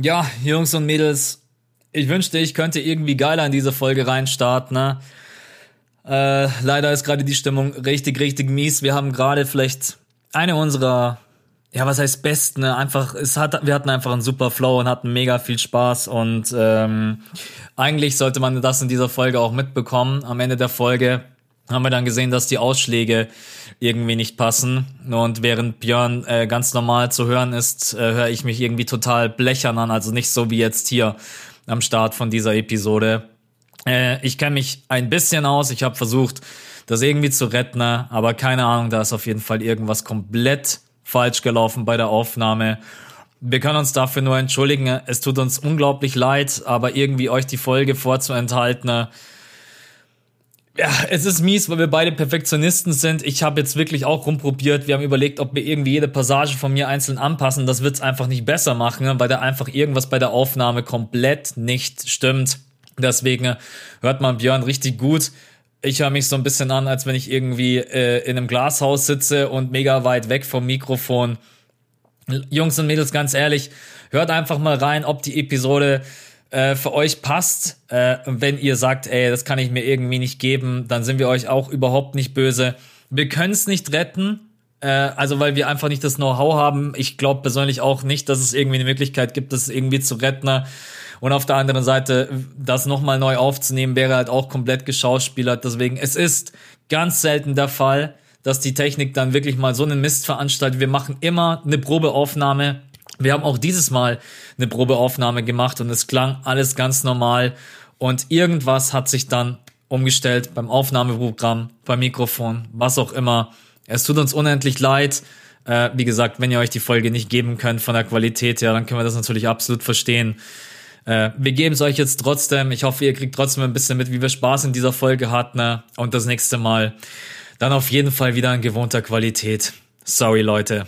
Ja, Jungs und Mädels, ich wünschte, ich könnte irgendwie geiler in diese Folge reinstarten, ne? Äh, leider ist gerade die Stimmung richtig, richtig mies. Wir haben gerade vielleicht eine unserer, ja, was heißt besten, ne? Einfach, es hat, wir hatten einfach einen super Flow und hatten mega viel Spaß und ähm, eigentlich sollte man das in dieser Folge auch mitbekommen. Am Ende der Folge haben wir dann gesehen, dass die Ausschläge irgendwie nicht passen. Und während Björn äh, ganz normal zu hören ist, äh, höre ich mich irgendwie total blechern an. Also nicht so wie jetzt hier am Start von dieser Episode. Äh, ich kenne mich ein bisschen aus. Ich habe versucht, das irgendwie zu retten, aber keine Ahnung, da ist auf jeden Fall irgendwas komplett falsch gelaufen bei der Aufnahme. Wir können uns dafür nur entschuldigen. Es tut uns unglaublich leid, aber irgendwie euch die Folge vorzuenthalten, ja, es ist mies, weil wir beide Perfektionisten sind. Ich habe jetzt wirklich auch rumprobiert. Wir haben überlegt, ob wir irgendwie jede Passage von mir einzeln anpassen. Das wird's einfach nicht besser machen, weil da einfach irgendwas bei der Aufnahme komplett nicht stimmt. Deswegen hört man Björn richtig gut. Ich höre mich so ein bisschen an, als wenn ich irgendwie äh, in einem Glashaus sitze und mega weit weg vom Mikrofon. Jungs und Mädels, ganz ehrlich, hört einfach mal rein, ob die Episode äh, für euch passt. Äh, wenn ihr sagt, ey, das kann ich mir irgendwie nicht geben, dann sind wir euch auch überhaupt nicht böse. Wir können es nicht retten, äh, also weil wir einfach nicht das Know-how haben. Ich glaube persönlich auch nicht, dass es irgendwie eine Möglichkeit gibt, das irgendwie zu retten. Und auf der anderen Seite, das nochmal neu aufzunehmen, wäre halt auch komplett geschauspielert. Deswegen, es ist ganz selten der Fall, dass die Technik dann wirklich mal so einen Mist veranstaltet. Wir machen immer eine Probeaufnahme wir haben auch dieses Mal eine Probeaufnahme gemacht und es klang alles ganz normal. Und irgendwas hat sich dann umgestellt beim Aufnahmeprogramm, beim Mikrofon, was auch immer. Es tut uns unendlich leid. Äh, wie gesagt, wenn ihr euch die Folge nicht geben könnt von der Qualität, ja, dann können wir das natürlich absolut verstehen. Äh, wir geben es euch jetzt trotzdem. Ich hoffe, ihr kriegt trotzdem ein bisschen mit, wie wir Spaß in dieser Folge hatten. Ne? Und das nächste Mal dann auf jeden Fall wieder in gewohnter Qualität. Sorry, Leute.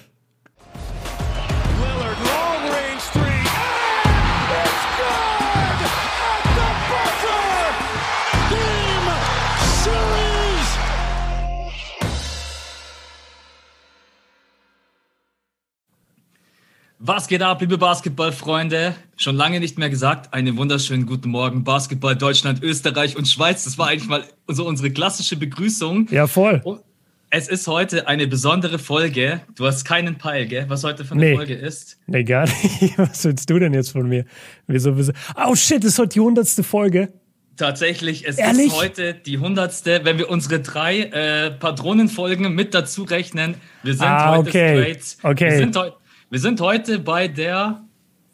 Was geht ab, liebe Basketballfreunde? Schon lange nicht mehr gesagt. Einen wunderschönen guten Morgen, Basketball Deutschland, Österreich und Schweiz. Das war eigentlich mal so unsere klassische Begrüßung. Ja, voll. Es ist heute eine besondere Folge. Du hast keinen Peil, gell? Was heute von der nee. Folge ist? Nee, gar nicht. Was willst du denn jetzt von mir? Wieso, wieso? Oh shit, es ist heute die hundertste Folge. Tatsächlich, es Ehrlich? ist heute die hundertste, wenn wir unsere drei äh, Patronenfolgen mit dazu rechnen. Wir sind ah, heute okay. straight. Okay. Wir sind heute wir sind heute bei der,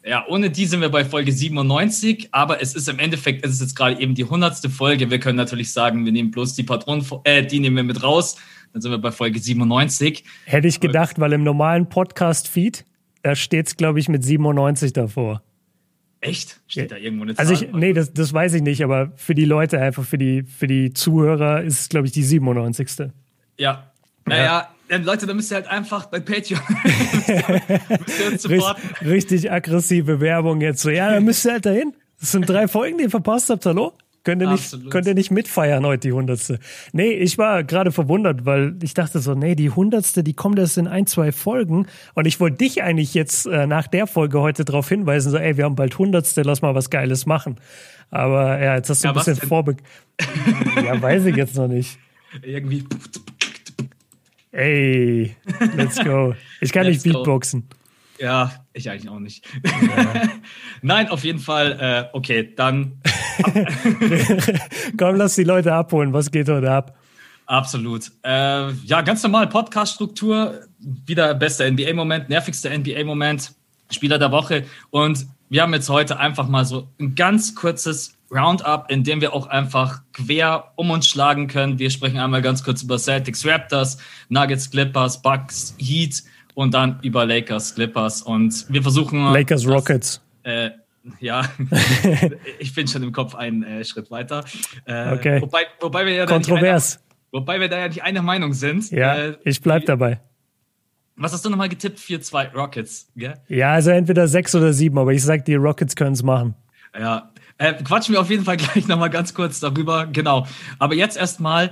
ja, ohne die sind wir bei Folge 97, aber es ist im Endeffekt, es ist jetzt gerade eben die hundertste Folge. Wir können natürlich sagen, wir nehmen bloß die Patronen, äh, die nehmen wir mit raus. Dann sind wir bei Folge 97. Hätte ich gedacht, weil im normalen Podcast-Feed, da steht es, glaube ich, mit 97 davor. Echt? Steht da irgendwo eine Zahl? Also ich, nee, das, das weiß ich nicht, aber für die Leute, einfach für die, für die Zuhörer ist es, glaube ich, die 97. Ja. Naja, ja, Leute, da müsst ihr halt einfach bei Patreon richtig, richtig aggressive Werbung jetzt so. Ja, da müsst ihr halt dahin. Das sind drei Folgen, die ihr verpasst habt. Hallo? Könnt ihr, nicht, könnt ihr nicht mitfeiern heute, die hundertste? Nee, ich war gerade verwundert, weil ich dachte so, nee, die hundertste, die kommt erst in ein, zwei Folgen. Und ich wollte dich eigentlich jetzt äh, nach der Folge heute darauf hinweisen, so, ey, wir haben bald hundertste, lass mal was Geiles machen. Aber ja, jetzt hast du ja, ein bisschen vorbe... ja, weiß ich jetzt noch nicht. Irgendwie Ey, let's go. Ich kann nicht Beatboxen. Ja, ich eigentlich auch nicht. Ja. Nein, auf jeden Fall. Äh, okay, dann. Komm, lass die Leute abholen. Was geht heute ab? Absolut. Äh, ja, ganz normal Podcast-Struktur. Wieder bester NBA-Moment, nervigster NBA-Moment, Spieler der Woche. Und wir haben jetzt heute einfach mal so ein ganz kurzes Roundup, in dem wir auch einfach quer um uns schlagen können. Wir sprechen einmal ganz kurz über Celtics, Raptors, Nuggets, Clippers, Bucks, Heat und dann über Lakers, Clippers. Und wir versuchen. Lakers, das, Rockets. Äh, ja, ich bin schon im Kopf einen äh, Schritt weiter. Äh, okay. Wobei, wobei wir ja Kontrovers. Einer, wobei wir da ja nicht eine Meinung sind. Ja, äh, ich bleib dabei. Was hast du nochmal getippt? 4-2 Rockets, gell? Ja, also entweder 6 oder 7, aber ich sag, die Rockets können es machen. Ja, äh, quatschen wir auf jeden Fall gleich nochmal ganz kurz darüber. Genau. Aber jetzt erstmal,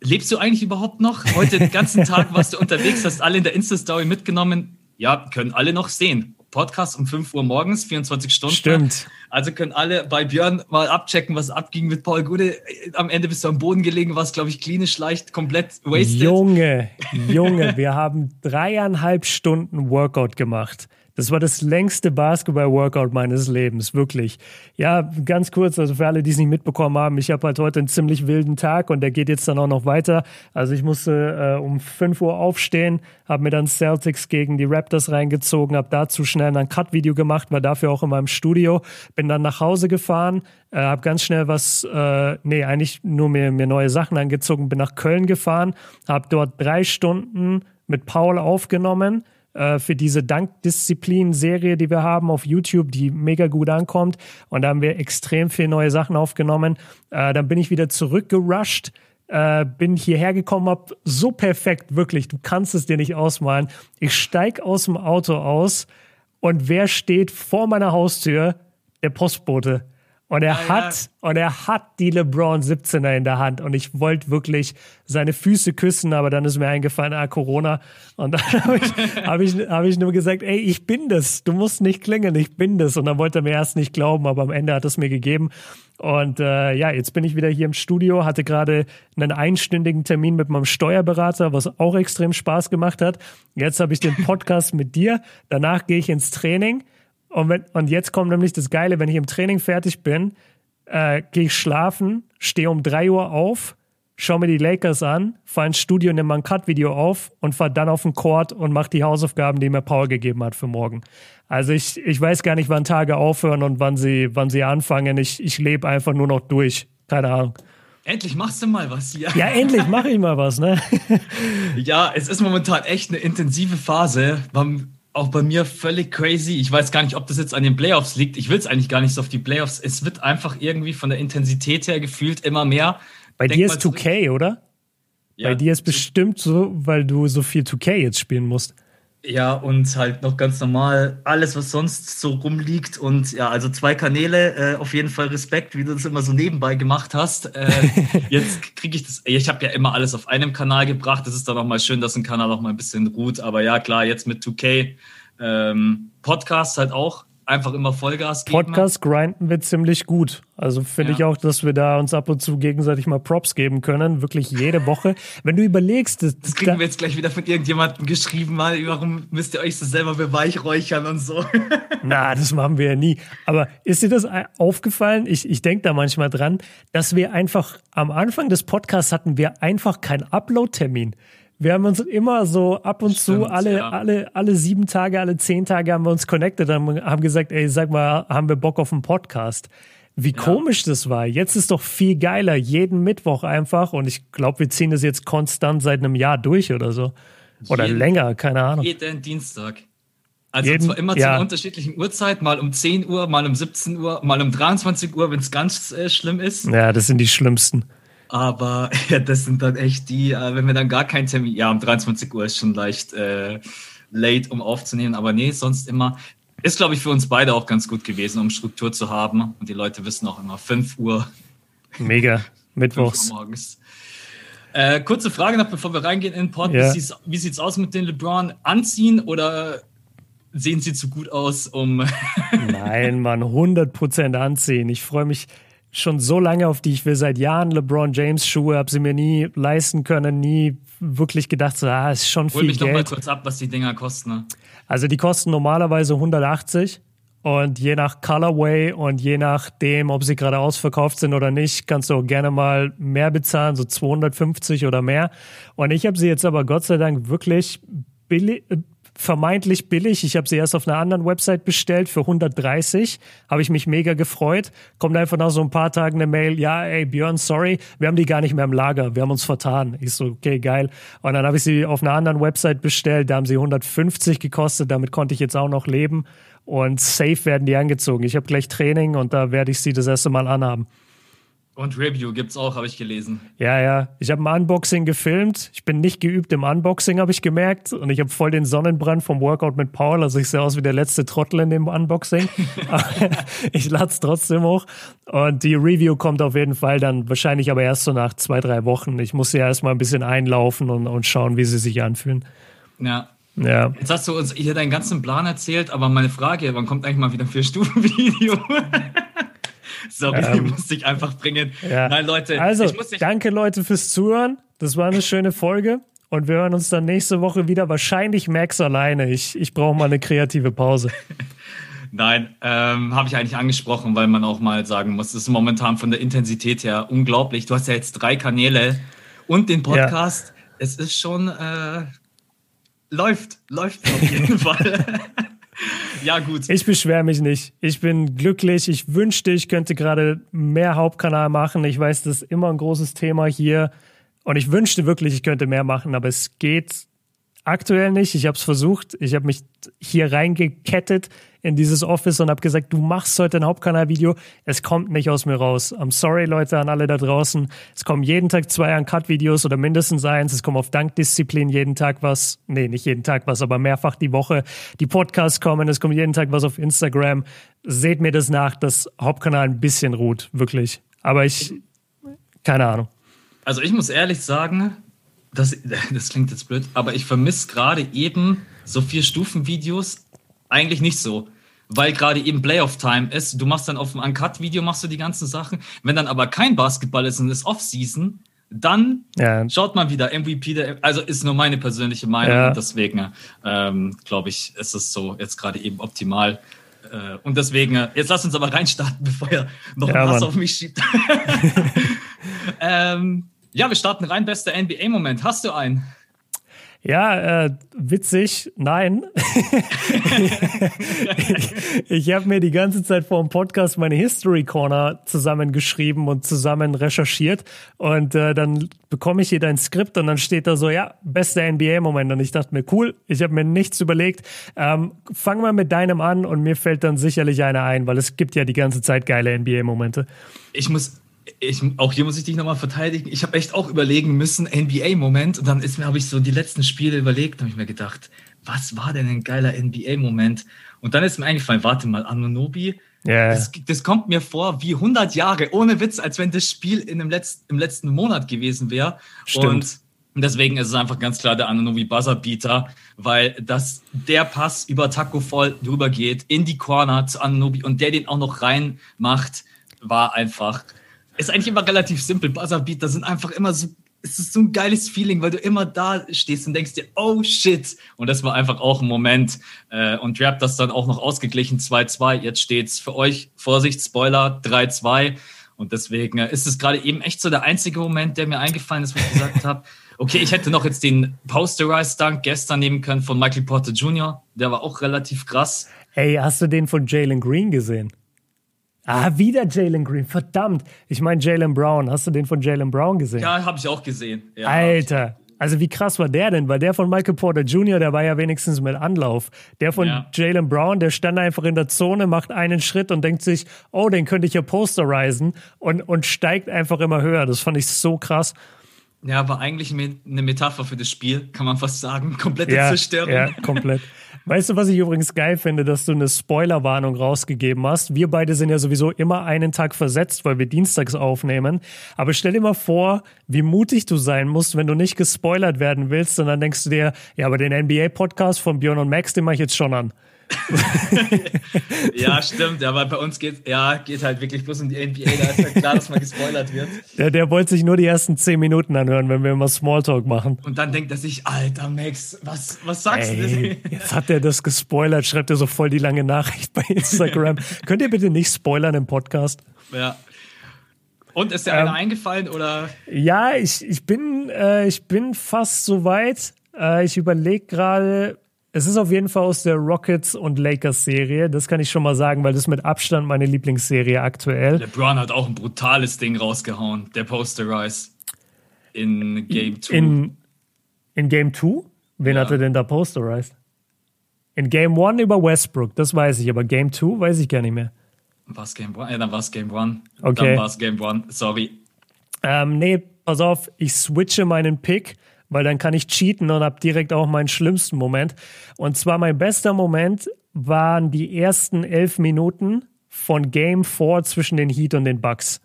lebst du eigentlich überhaupt noch? Heute den ganzen Tag warst du unterwegs, hast alle in der Insta-Story mitgenommen. Ja, können alle noch sehen. Podcast um 5 Uhr morgens, 24 Stunden. Stimmt. Also können alle bei Björn mal abchecken, was abging mit Paul Gude. Am Ende bist du am Boden gelegen, warst, glaube ich, klinisch leicht komplett wasted. Junge, Junge, wir haben dreieinhalb Stunden Workout gemacht. Das war das längste Basketball-Workout meines Lebens, wirklich. Ja, ganz kurz, also für alle, die es nicht mitbekommen haben, ich habe halt heute einen ziemlich wilden Tag und der geht jetzt dann auch noch weiter. Also ich musste äh, um 5 Uhr aufstehen, habe mir dann Celtics gegen die Raptors reingezogen, habe dazu schnell ein Cut-Video gemacht, war dafür auch in meinem Studio, bin dann nach Hause gefahren, äh, habe ganz schnell was, äh, nee, eigentlich nur mir, mir neue Sachen angezogen, bin nach Köln gefahren, habe dort drei Stunden mit Paul aufgenommen, äh, für diese Dankdisziplin-Serie, die wir haben auf YouTube, die mega gut ankommt. Und da haben wir extrem viele neue Sachen aufgenommen. Äh, dann bin ich wieder zurückgerusht. Äh, bin hierher gekommen, hab so perfekt, wirklich, du kannst es dir nicht ausmalen. Ich steig aus dem Auto aus und wer steht vor meiner Haustür? Der Postbote. Und er ja, hat, ja. und er hat die LeBron 17er in der Hand. Und ich wollte wirklich seine Füße küssen, aber dann ist mir eingefallen, ah, Corona. Und dann habe ich, hab ich, hab ich nur gesagt, ey, ich bin das. Du musst nicht klingeln, ich bin das. Und dann wollte er mir erst nicht glauben, aber am Ende hat es mir gegeben. Und äh, ja, jetzt bin ich wieder hier im Studio, hatte gerade einen einstündigen Termin mit meinem Steuerberater, was auch extrem Spaß gemacht hat. Jetzt habe ich den Podcast mit dir. Danach gehe ich ins Training. Und, wenn, und jetzt kommt nämlich das Geile, wenn ich im Training fertig bin, äh, gehe ich schlafen, stehe um drei Uhr auf, schaue mir die Lakers an, fahre ins Studio, nehme mal ein Cut-Video auf und fahre dann auf den Court und mache die Hausaufgaben, die mir Paul gegeben hat für morgen. Also ich, ich weiß gar nicht, wann Tage aufhören und wann sie, wann sie anfangen. Ich, ich lebe einfach nur noch durch. Keine Ahnung. Endlich machst du mal was hier. Ja, endlich mache ich mal was, ne? ja, es ist momentan echt eine intensive Phase. Man auch bei mir völlig crazy. Ich weiß gar nicht, ob das jetzt an den Playoffs liegt. Ich will es eigentlich gar nicht so auf die Playoffs. Es wird einfach irgendwie von der Intensität her gefühlt immer mehr. Bei Denk dir ist 2K, oder? Ja, Bei dir ist bestimmt so, weil du so viel 2K jetzt spielen musst. Ja, und halt noch ganz normal alles, was sonst so rumliegt. Und ja, also zwei Kanäle, äh, auf jeden Fall Respekt, wie du das immer so nebenbei gemacht hast. Äh, jetzt kriege ich das, ich habe ja immer alles auf einem Kanal gebracht. Das ist dann auch mal schön, dass ein Kanal auch mal ein bisschen ruht. Aber ja, klar, jetzt mit 2K. Ähm, Podcast halt auch einfach immer Vollgas geben. Podcast grinden wir ziemlich gut. Also finde ja. ich auch, dass wir da uns ab und zu gegenseitig mal Props geben können. Wirklich jede Woche. Wenn du überlegst. Das, das kriegen da, wir jetzt gleich wieder von irgendjemandem geschrieben, mal, warum müsst ihr euch so selber beweihräuchern und so. Na, das machen wir ja nie. Aber ist dir das aufgefallen? Ich, ich denke da manchmal dran, dass wir einfach am Anfang des Podcasts hatten wir einfach keinen Upload-Termin. Wir haben uns immer so ab und Stimmt, zu, alle, ja. alle, alle sieben Tage, alle zehn Tage haben wir uns connected und haben gesagt, ey, sag mal, haben wir Bock auf einen Podcast? Wie ja. komisch das war. Jetzt ist doch viel geiler, jeden Mittwoch einfach. Und ich glaube, wir ziehen das jetzt konstant seit einem Jahr durch oder so. Oder jeden, länger, keine Ahnung. Jeden Dienstag. Also jeden, zwar immer ja. zu unterschiedlichen Uhrzeit, mal um 10 Uhr, mal um 17 Uhr, mal um 23 Uhr, wenn es ganz äh, schlimm ist. Ja, das sind die schlimmsten. Aber ja, das sind dann echt die, äh, wenn wir dann gar keinen Termin, ja, um 23 Uhr ist schon leicht äh, late, um aufzunehmen, aber nee, sonst immer. Ist, glaube ich, für uns beide auch ganz gut gewesen, um Struktur zu haben. Und die Leute wissen auch immer 5 Uhr. Mega, mittwochs. morgens. Äh, kurze Frage noch, bevor wir reingehen in den Pod. Ja. Wie sieht es aus mit den LeBron? Anziehen oder sehen sie zu gut aus, um. Nein, Mann, 100% anziehen. Ich freue mich schon so lange, auf die ich will seit Jahren LeBron James Schuhe, habe sie mir nie leisten können, nie wirklich gedacht, so, ah, ist schon Hol viel Geld. Hol mich doch mal kurz ab, was die Dinger kosten. Ne? Also die kosten normalerweise 180 und je nach Colorway und je nachdem, ob sie gerade ausverkauft sind oder nicht, kannst du auch gerne mal mehr bezahlen, so 250 oder mehr. Und ich habe sie jetzt aber Gott sei Dank wirklich billig, vermeintlich billig. Ich habe sie erst auf einer anderen Website bestellt für 130. Habe ich mich mega gefreut. Kommt einfach nach so ein paar Tagen eine Mail, ja, ey Björn, sorry, wir haben die gar nicht mehr im Lager, wir haben uns vertan. Ich so, okay, geil. Und dann habe ich sie auf einer anderen Website bestellt, da haben sie 150 gekostet, damit konnte ich jetzt auch noch leben. Und safe werden die angezogen. Ich habe gleich Training und da werde ich sie das erste Mal anhaben. Und Review gibt's auch, habe ich gelesen. Ja, ja. Ich habe ein Unboxing gefilmt. Ich bin nicht geübt im Unboxing, habe ich gemerkt. Und ich habe voll den Sonnenbrand vom Workout mit Paul. Also ich sehe aus wie der letzte Trottel in dem Unboxing. ich lade es trotzdem hoch. Und die Review kommt auf jeden Fall dann wahrscheinlich aber erst so nach zwei, drei Wochen. Ich muss sie ja erstmal ein bisschen einlaufen und, und schauen, wie sie sich anfühlen. Ja. Ja. Jetzt hast du uns hier deinen ganzen Plan erzählt, aber meine Frage, wann kommt eigentlich mal wieder ein Vier-Stufen-Video? Sorry, ähm, die musste ich einfach bringen. Ja. Nein, Leute. Also, danke Leute fürs Zuhören. Das war eine schöne Folge. Und wir hören uns dann nächste Woche wieder. Wahrscheinlich Max alleine. Ich, ich brauche mal eine kreative Pause. Nein, ähm, habe ich eigentlich angesprochen, weil man auch mal sagen muss, es ist momentan von der Intensität her unglaublich. Du hast ja jetzt drei Kanäle und den Podcast. Ja. Es ist schon äh, läuft, läuft auf jeden Fall. Ja, gut. Ich beschwere mich nicht. Ich bin glücklich. Ich wünschte, ich könnte gerade mehr Hauptkanal machen. Ich weiß, das ist immer ein großes Thema hier. Und ich wünschte wirklich, ich könnte mehr machen, aber es geht aktuell nicht. Ich habe es versucht. Ich habe mich hier reingekettet in dieses Office und habe gesagt, du machst heute ein Hauptkanalvideo. Es kommt nicht aus mir raus. I'm sorry, Leute, an alle da draußen. Es kommen jeden Tag zwei Uncut-Videos oder mindestens eins. Es kommen auf Dankdisziplin jeden Tag was. Nee, nicht jeden Tag was, aber mehrfach die Woche. Die Podcasts kommen. Es kommt jeden Tag was auf Instagram. Seht mir das nach, dass Hauptkanal ein bisschen ruht. Wirklich. Aber ich, keine Ahnung. Also ich muss ehrlich sagen, das, das klingt jetzt blöd, aber ich vermisse gerade eben so vier Stufen-Videos eigentlich nicht so. Weil gerade eben Playoff-Time ist. Du machst dann auf dem Uncut-Video machst du die ganzen Sachen. Wenn dann aber kein Basketball ist und es Off-Season, dann ja. schaut man wieder MVP. Der, also ist nur meine persönliche Meinung. Ja. Deswegen ähm, glaube ich, ist es so jetzt gerade eben optimal. Äh, und deswegen, jetzt lass uns aber reinstarten, bevor er noch ja, was auf mich schiebt. ähm, ja, wir starten rein. Bester NBA-Moment. Hast du einen? Ja, äh, witzig, nein. ich ich habe mir die ganze Zeit vor dem Podcast meine History Corner zusammengeschrieben und zusammen recherchiert. Und äh, dann bekomme ich hier dein Skript und dann steht da so, ja, bester NBA-Moment. Und ich dachte mir, cool, ich habe mir nichts überlegt. Ähm, fang mal mit deinem an und mir fällt dann sicherlich einer ein, weil es gibt ja die ganze Zeit geile NBA-Momente. Ich muss ich, auch hier muss ich dich nochmal verteidigen. Ich habe echt auch überlegen müssen, NBA-Moment. Und dann ist mir, habe ich so die letzten Spiele überlegt, habe ich mir gedacht, was war denn ein geiler NBA-Moment? Und dann ist mir eingefallen, warte mal, Anunobi, yeah. das, das, kommt mir vor wie 100 Jahre, ohne Witz, als wenn das Spiel in dem Letz-, im letzten Monat gewesen wäre. Und deswegen ist es einfach ganz klar der Anunobi Buzzerbeater, weil das der Pass über Taco voll drüber geht, in die Corner zu Anunobi und der den auch noch reinmacht, war einfach ist eigentlich immer relativ simpel. Buzzerbeat, da sind einfach immer so, es ist so ein geiles Feeling, weil du immer da stehst und denkst dir, oh shit. Und das war einfach auch ein Moment. Äh, und Rap das dann auch noch ausgeglichen 2-2. Jetzt steht's für euch, Vorsicht, Spoiler, 3-2. Und deswegen äh, ist es gerade eben echt so der einzige Moment, der mir eingefallen ist, wo ich gesagt habe, okay, ich hätte noch jetzt den Posterized Dunk gestern nehmen können von Michael Porter Jr. Der war auch relativ krass. Hey, hast du den von Jalen Green gesehen? Ah, wieder Jalen Green. Verdammt. Ich meine Jalen Brown. Hast du den von Jalen Brown gesehen? Ja, habe ich auch gesehen. Ja, Alter. Also wie krass war der denn? Weil der von Michael Porter Jr., der war ja wenigstens mit Anlauf. Der von ja. Jalen Brown, der stand einfach in der Zone, macht einen Schritt und denkt sich, oh, den könnte ich ja posterisen und, und steigt einfach immer höher. Das fand ich so krass. Ja, war eigentlich eine Metapher für das Spiel, kann man fast sagen. Komplette ja, Zerstörung. Ja, komplett. Weißt du, was ich übrigens geil finde, dass du eine Spoilerwarnung rausgegeben hast? Wir beide sind ja sowieso immer einen Tag versetzt, weil wir dienstags aufnehmen. Aber stell dir mal vor, wie mutig du sein musst, wenn du nicht gespoilert werden willst, sondern denkst du dir, ja, aber den NBA-Podcast von Björn und Max, den mache ich jetzt schon an. ja, stimmt, aber bei uns geht ja geht halt wirklich bloß um die NBA, da ist halt klar, dass man gespoilert wird. Der, der wollte sich nur die ersten zehn Minuten anhören, wenn wir immer Smalltalk machen. Und dann denkt er sich, Alter Max, was, was sagst Ey, du denn? Jetzt hat er das gespoilert, schreibt er so voll die lange Nachricht bei Instagram. Könnt ihr bitte nicht spoilern im Podcast? Ja. Und ist dir ähm, einer eingefallen oder? Ja, ich, ich bin äh, ich bin fast so weit. Äh, ich überlege gerade, es ist auf jeden Fall aus der Rockets und Lakers Serie. Das kann ich schon mal sagen, weil das mit Abstand meine Lieblingsserie aktuell. Der Brown hat auch ein brutales Ding rausgehauen. Der Posterize in Game 2. In, in Game 2? Wen ja. hat er denn da posterized? In Game 1 über Westbrook, das weiß ich, aber Game 2 weiß ich gar nicht mehr. War es Game 1? Ja, dann war es Game 1. Okay. Dann war es Game 1, sorry. Ähm, nee, pass auf, ich switche meinen Pick weil dann kann ich cheaten und habe direkt auch meinen schlimmsten Moment. Und zwar mein bester Moment waren die ersten elf Minuten von Game 4 zwischen den Heat und den Bucks.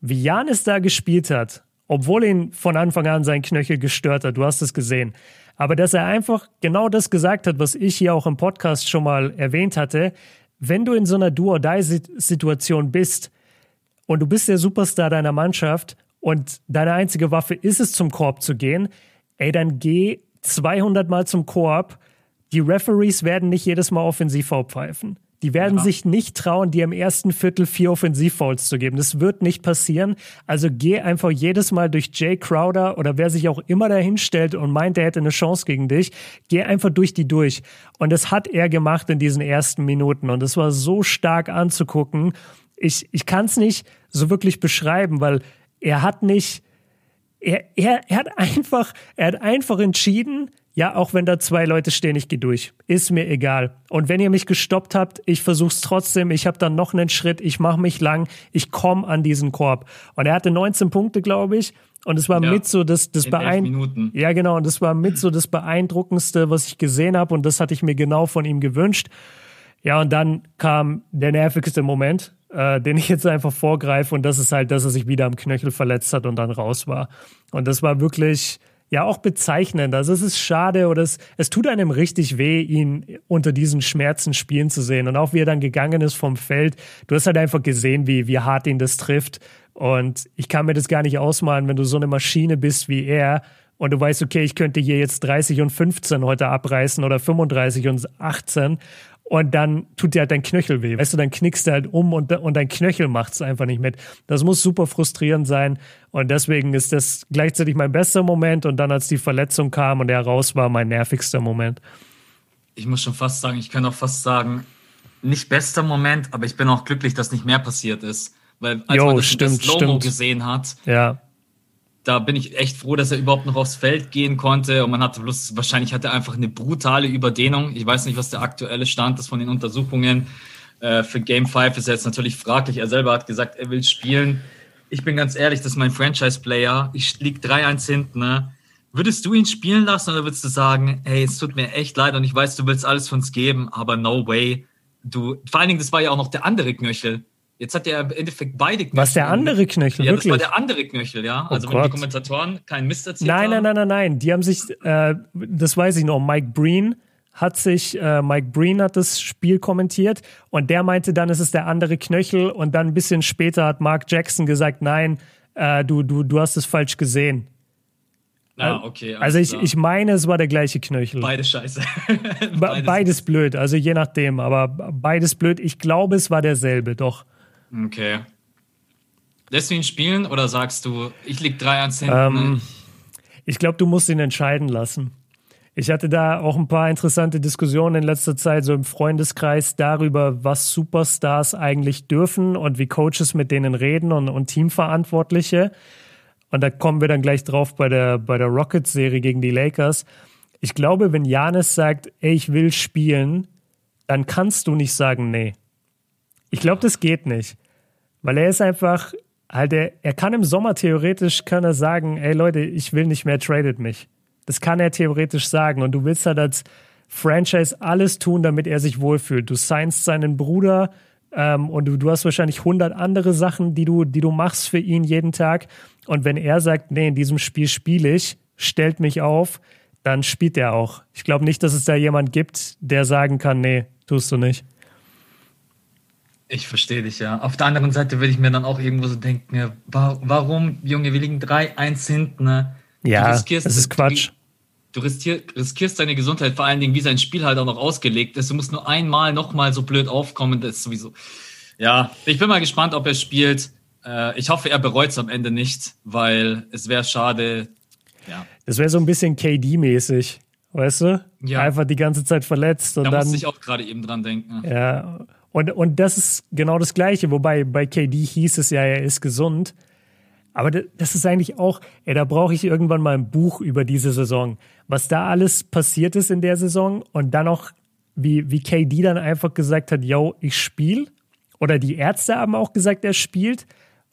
Wie Janis da gespielt hat, obwohl ihn von Anfang an sein Knöchel gestört hat, du hast es gesehen. Aber dass er einfach genau das gesagt hat, was ich hier auch im Podcast schon mal erwähnt hatte, wenn du in so einer Do-or-Die-Situation bist und du bist der Superstar deiner Mannschaft und deine einzige Waffe ist es, zum Korb zu gehen, ey, dann geh 200 Mal zum Korb. Die Referees werden nicht jedes Mal Offensivfoul pfeifen. Die werden ja. sich nicht trauen, dir im ersten Viertel vier Offensivfouls zu geben. Das wird nicht passieren. Also geh einfach jedes Mal durch Jay Crowder oder wer sich auch immer da hinstellt und meint, er hätte eine Chance gegen dich. Geh einfach durch die durch. Und das hat er gemacht in diesen ersten Minuten. Und das war so stark anzugucken. Ich, ich kann es nicht so wirklich beschreiben, weil er hat nicht, er, er, er hat einfach, er hat einfach entschieden, ja, auch wenn da zwei Leute stehen, ich gehe durch. Ist mir egal. Und wenn ihr mich gestoppt habt, ich versuch's trotzdem. Ich habe dann noch einen Schritt. Ich mache mich lang. Ich komme an diesen Korb. Und er hatte 19 Punkte, glaube ich. Und es war ja, mit so das, das beeindruckendste. Ja, genau. Und das war mit so das beeindruckendste, was ich gesehen habe. Und das hatte ich mir genau von ihm gewünscht. Ja, und dann kam der nervigste Moment, äh, den ich jetzt einfach vorgreife. Und das ist halt, dass er sich wieder am Knöchel verletzt hat und dann raus war. Und das war wirklich ja auch bezeichnend. Also es ist schade oder es, es tut einem richtig weh, ihn unter diesen Schmerzen spielen zu sehen. Und auch wie er dann gegangen ist vom Feld, du hast halt einfach gesehen, wie, wie hart ihn das trifft. Und ich kann mir das gar nicht ausmalen, wenn du so eine Maschine bist wie er und du weißt, okay, ich könnte hier jetzt 30 und 15 heute abreißen oder 35 und 18 und dann tut dir halt dein Knöchel weh. Weißt du, dann knickst du halt um und, und dein Knöchel macht es einfach nicht mit. Das muss super frustrierend sein und deswegen ist das gleichzeitig mein bester Moment und dann, als die Verletzung kam und er raus war, mein nervigster Moment. Ich muss schon fast sagen, ich kann auch fast sagen, nicht bester Moment, aber ich bin auch glücklich, dass nicht mehr passiert ist. Weil als jo, man das, stimmt, Slow-Mo gesehen hat, ja da bin ich echt froh, dass er überhaupt noch aufs Feld gehen konnte. Und man hatte bloß, wahrscheinlich hat er einfach eine brutale Überdehnung. Ich weiß nicht, was der aktuelle Stand ist von den Untersuchungen. Äh, für Game 5 ist er jetzt natürlich fraglich. Er selber hat gesagt, er will spielen. Ich bin ganz ehrlich, das ist mein Franchise-Player. Ich lieg 3-1 hinten. Ne? Würdest du ihn spielen lassen oder würdest du sagen, hey, es tut mir echt leid und ich weiß, du willst alles für uns geben, aber no way. Du, vor allen Dingen, das war ja auch noch der andere Knöchel. Jetzt hat er im Endeffekt beide Knöchel. Was der andere Knöchel, ja, wirklich? das war der andere Knöchel, ja. Oh also wenn die Kommentatoren keinen Mist erzählt nein, haben. Nein, nein, nein, nein, Die haben sich, äh, das weiß ich noch, Mike Breen hat sich, äh, Mike Breen hat das Spiel kommentiert und der meinte dann, es ist der andere Knöchel und dann ein bisschen später hat Mark Jackson gesagt, nein, äh, du, du, du hast es falsch gesehen. Ah, okay. Also ich, ich meine, es war der gleiche Knöchel. Beides scheiße. beides. beides blöd, also je nachdem, aber beides blöd. Ich glaube, es war derselbe, doch. Okay. Lässt du ihn spielen oder sagst du, ich lieg 3-1 hinten? Ähm, ich glaube, du musst ihn entscheiden lassen. Ich hatte da auch ein paar interessante Diskussionen in letzter Zeit, so im Freundeskreis, darüber, was Superstars eigentlich dürfen und wie Coaches mit denen reden und, und Teamverantwortliche. Und da kommen wir dann gleich drauf bei der, bei der Rockets-Serie gegen die Lakers. Ich glaube, wenn Janis sagt, ey, ich will spielen, dann kannst du nicht sagen, nee. Ich glaube, das geht nicht. Weil er ist einfach, halt, er, er kann im Sommer theoretisch, kann er sagen, ey Leute, ich will nicht mehr, tradet mich. Das kann er theoretisch sagen. Und du willst halt als Franchise alles tun, damit er sich wohlfühlt. Du signst seinen Bruder ähm, und du, du hast wahrscheinlich hundert andere Sachen, die du, die du machst für ihn jeden Tag. Und wenn er sagt, nee, in diesem Spiel spiele ich, stellt mich auf, dann spielt er auch. Ich glaube nicht, dass es da jemand gibt, der sagen kann, nee, tust du nicht. Ich verstehe dich, ja. Auf der anderen Seite würde ich mir dann auch irgendwo so denken, ja, warum, Junge, wir liegen 3-1 hinten. Ne? Ja, das ist Quatsch. Du, du riskierst, riskierst deine Gesundheit, vor allen Dingen, wie sein Spiel halt auch noch ausgelegt ist. Du musst nur einmal nochmal so blöd aufkommen, das ist sowieso. Ja, ich bin mal gespannt, ob er spielt. Äh, ich hoffe, er bereut es am Ende nicht, weil es wäre schade. Ja. Das wäre so ein bisschen KD-mäßig, weißt du? Ja. Einfach die ganze Zeit verletzt und da dann. Da muss ich auch gerade eben dran denken. Ja. Und, und das ist genau das Gleiche, wobei bei KD hieß es ja, er ist gesund. Aber das ist eigentlich auch, ey, da brauche ich irgendwann mal ein Buch über diese Saison. Was da alles passiert ist in der Saison und dann auch, wie, wie KD dann einfach gesagt hat, yo, ich spiele. Oder die Ärzte haben auch gesagt, er spielt.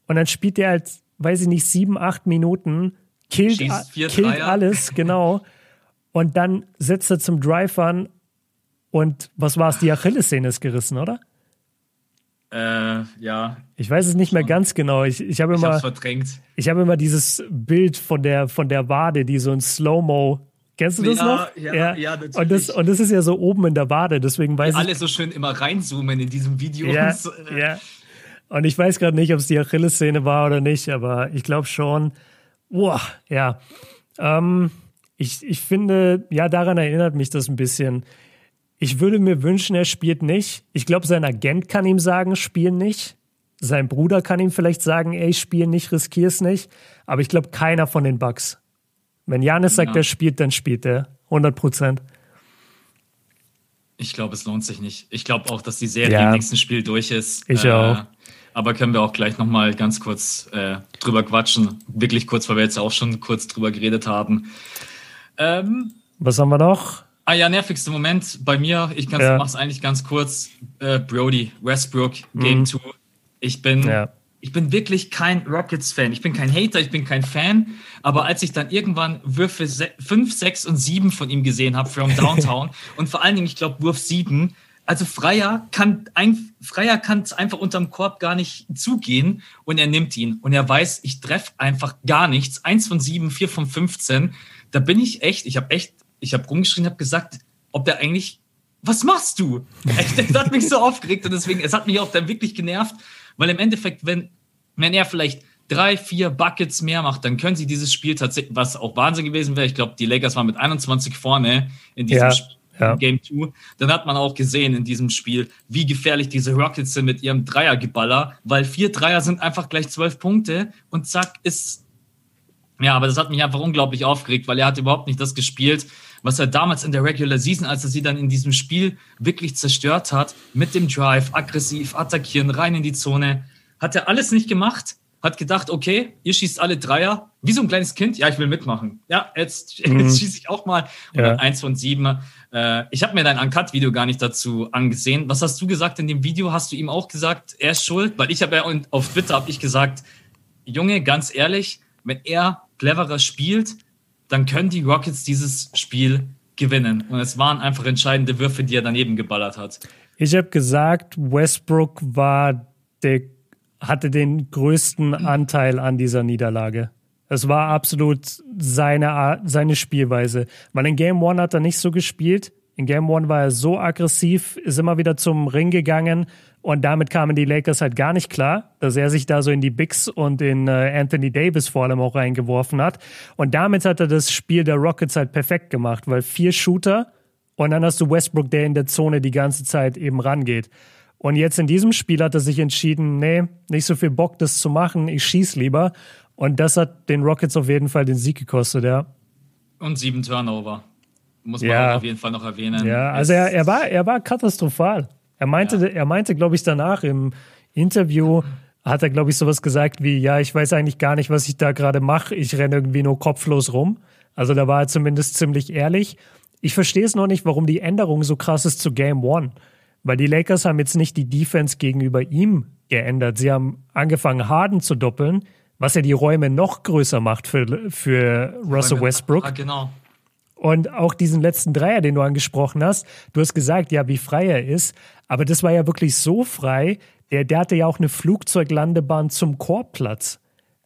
Und dann spielt er halt, weiß ich nicht, sieben, acht Minuten, killt, killt alles, genau. Und dann setzt er zum Drive an und was war es? Die Achillessehne ist gerissen, oder? Äh, ja. Ich weiß es nicht mehr ganz genau. Ich, ich habe immer. Ich habe immer dieses Bild von der, von der Wade, die so in Slow-Mo Kennst du das ja, noch? Ja, ja, ja, natürlich. Und das, und das ist ja so oben in der Wade, deswegen weiß ja, ich. Alle so schön immer reinzoomen in diesem Video. Ja, und so. ja. Und ich weiß gerade nicht, ob es die Achillessehne war oder nicht, aber ich glaube schon. Boah, ja. Ähm, ich, ich finde, ja, daran erinnert mich das ein bisschen. Ich würde mir wünschen, er spielt nicht. Ich glaube, sein Agent kann ihm sagen, spiel nicht. Sein Bruder kann ihm vielleicht sagen, ey, spiel nicht, riskier's nicht. Aber ich glaube, keiner von den Bugs. Wenn Janis sagt, ja. er spielt, dann spielt er. 100 Prozent. Ich glaube, es lohnt sich nicht. Ich glaube auch, dass die Serie ja. im nächsten Spiel durch ist. Ich äh, auch. Aber können wir auch gleich nochmal ganz kurz äh, drüber quatschen. Wirklich kurz, weil wir jetzt auch schon kurz drüber geredet haben. Ähm, Was haben wir noch? Ah ja, nervigster Moment bei mir. Ich ja. mach's eigentlich ganz kurz. Äh, Brody, Westbrook, Game 2. Mhm. Ich bin, ja. ich bin wirklich kein Rockets-Fan. Ich bin kein Hater, ich bin kein Fan. Aber als ich dann irgendwann Würfe 5, 6 und 7 von ihm gesehen habe, from Downtown, und vor allen Dingen, ich glaube, Wurf 7, also Freier kann ein, Freier kann es einfach unterm Korb gar nicht zugehen und er nimmt ihn und er weiß, ich treffe einfach gar nichts. Eins von sieben, vier von 15. Da bin ich echt, ich habe echt, ich habe rumgeschrien, habe gesagt, ob der eigentlich, was machst du? Das hat mich so aufgeregt und deswegen, es hat mich auch dann wirklich genervt, weil im Endeffekt, wenn, wenn er vielleicht drei, vier Buckets mehr macht, dann können sie dieses Spiel tatsächlich, was auch Wahnsinn gewesen wäre. Ich glaube, die Lakers waren mit 21 vorne in diesem ja. Spiel ja. Game 2, dann hat man auch gesehen in diesem Spiel, wie gefährlich diese Rockets sind mit ihrem Dreiergeballer, weil vier Dreier sind einfach gleich zwölf Punkte und zack ist. Ja, aber das hat mich einfach unglaublich aufgeregt, weil er hat überhaupt nicht das gespielt, was er damals in der Regular Season, als er sie dann in diesem Spiel wirklich zerstört hat, mit dem Drive, aggressiv, attackieren, rein in die Zone, hat er alles nicht gemacht hat gedacht, okay, ihr schießt alle Dreier, wie so ein kleines Kind, ja, ich will mitmachen. Ja, jetzt, mhm. jetzt schieße ich auch mal. Und ja. eins von sieben. Äh, ich habe mir dein Uncut-Video gar nicht dazu angesehen. Was hast du gesagt in dem Video? Hast du ihm auch gesagt, er ist schuld? Weil ich habe ja auf Twitter habe ich gesagt, Junge, ganz ehrlich, wenn er cleverer spielt, dann können die Rockets dieses Spiel gewinnen. Und es waren einfach entscheidende Würfe, die er daneben geballert hat. Ich habe gesagt, Westbrook war der hatte den größten Anteil an dieser Niederlage. Es war absolut seine, seine Spielweise. Weil in Game One hat er nicht so gespielt. In Game One war er so aggressiv, ist immer wieder zum Ring gegangen und damit kamen die Lakers halt gar nicht klar, dass er sich da so in die Bigs und in äh, Anthony Davis vor allem auch reingeworfen hat. Und damit hat er das Spiel der Rockets halt perfekt gemacht, weil vier Shooter und dann hast du Westbrook, der in der Zone die ganze Zeit eben rangeht. Und jetzt in diesem Spiel hat er sich entschieden, nee, nicht so viel Bock, das zu machen, ich schieß lieber. Und das hat den Rockets auf jeden Fall den Sieg gekostet, ja. Und sieben Turnover. Muss man ja. auf jeden Fall noch erwähnen. Ja, also er, er, war, er war katastrophal. Er meinte, ja. er meinte, glaube ich, danach im Interview, hat er, glaube ich, sowas gesagt wie, ja, ich weiß eigentlich gar nicht, was ich da gerade mache. Ich renne irgendwie nur kopflos rum. Also da war er zumindest ziemlich ehrlich. Ich verstehe es noch nicht, warum die Änderung so krass ist zu Game One. Weil die Lakers haben jetzt nicht die Defense gegenüber ihm geändert. Sie haben angefangen, Harden zu doppeln, was ja die Räume noch größer macht für, für Russell Westbrook. Ah, genau. Und auch diesen letzten Dreier, den du angesprochen hast, du hast gesagt, ja, wie frei er ist, aber das war ja wirklich so frei, der, der hatte ja auch eine Flugzeuglandebahn zum Korbplatz.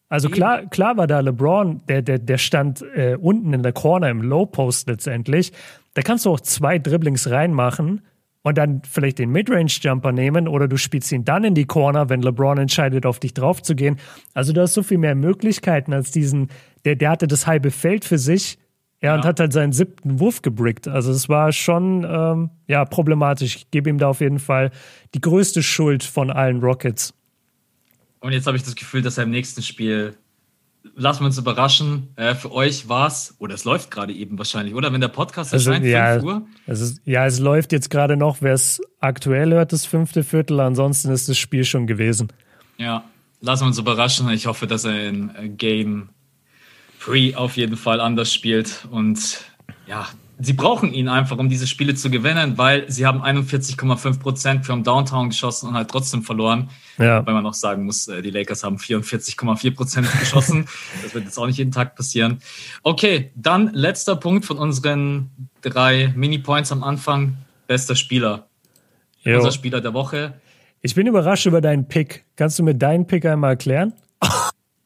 Also klar, klar war da LeBron, der, der, der stand äh, unten in der Corner im Low Post letztendlich. Da kannst du auch zwei Dribblings reinmachen und dann vielleicht den Midrange-Jumper nehmen oder du spielst ihn dann in die Corner, wenn LeBron entscheidet, auf dich drauf zu gehen. Also du hast so viel mehr Möglichkeiten als diesen, der, der hatte das halbe Feld für sich, ja, ja. und hat halt seinen siebten Wurf gebrickt. Also es war schon, ähm, ja, problematisch. Ich gebe ihm da auf jeden Fall die größte Schuld von allen Rockets. Und jetzt habe ich das Gefühl, dass er im nächsten Spiel lassen wir uns überraschen. Äh, für euch war es, oder es läuft gerade eben wahrscheinlich, oder? Wenn der Podcast also, erscheint, ja, 5 Uhr? Es ist, ja, es läuft jetzt gerade noch. Wer es aktuell hört, das fünfte Viertel. Ansonsten ist das Spiel schon gewesen. Ja, lassen wir uns überraschen. Ich hoffe, dass er in äh, Game 3 auf jeden Fall anders spielt. Und ja, sie brauchen ihn einfach, um diese Spiele zu gewinnen, weil sie haben 41,5 Prozent vom Downtown geschossen und halt trotzdem verloren. Ja. Weil man auch sagen muss, äh, die Lakers haben 44,4 Prozent geschossen. das wird jetzt auch nicht jeden Tag passieren. Okay, dann letzter Punkt von unseren drei Mini-Points am Anfang. Bester Spieler. Jo. Unser Spieler der Woche. Ich bin überrascht über deinen Pick. Kannst du mir deinen Pick einmal erklären?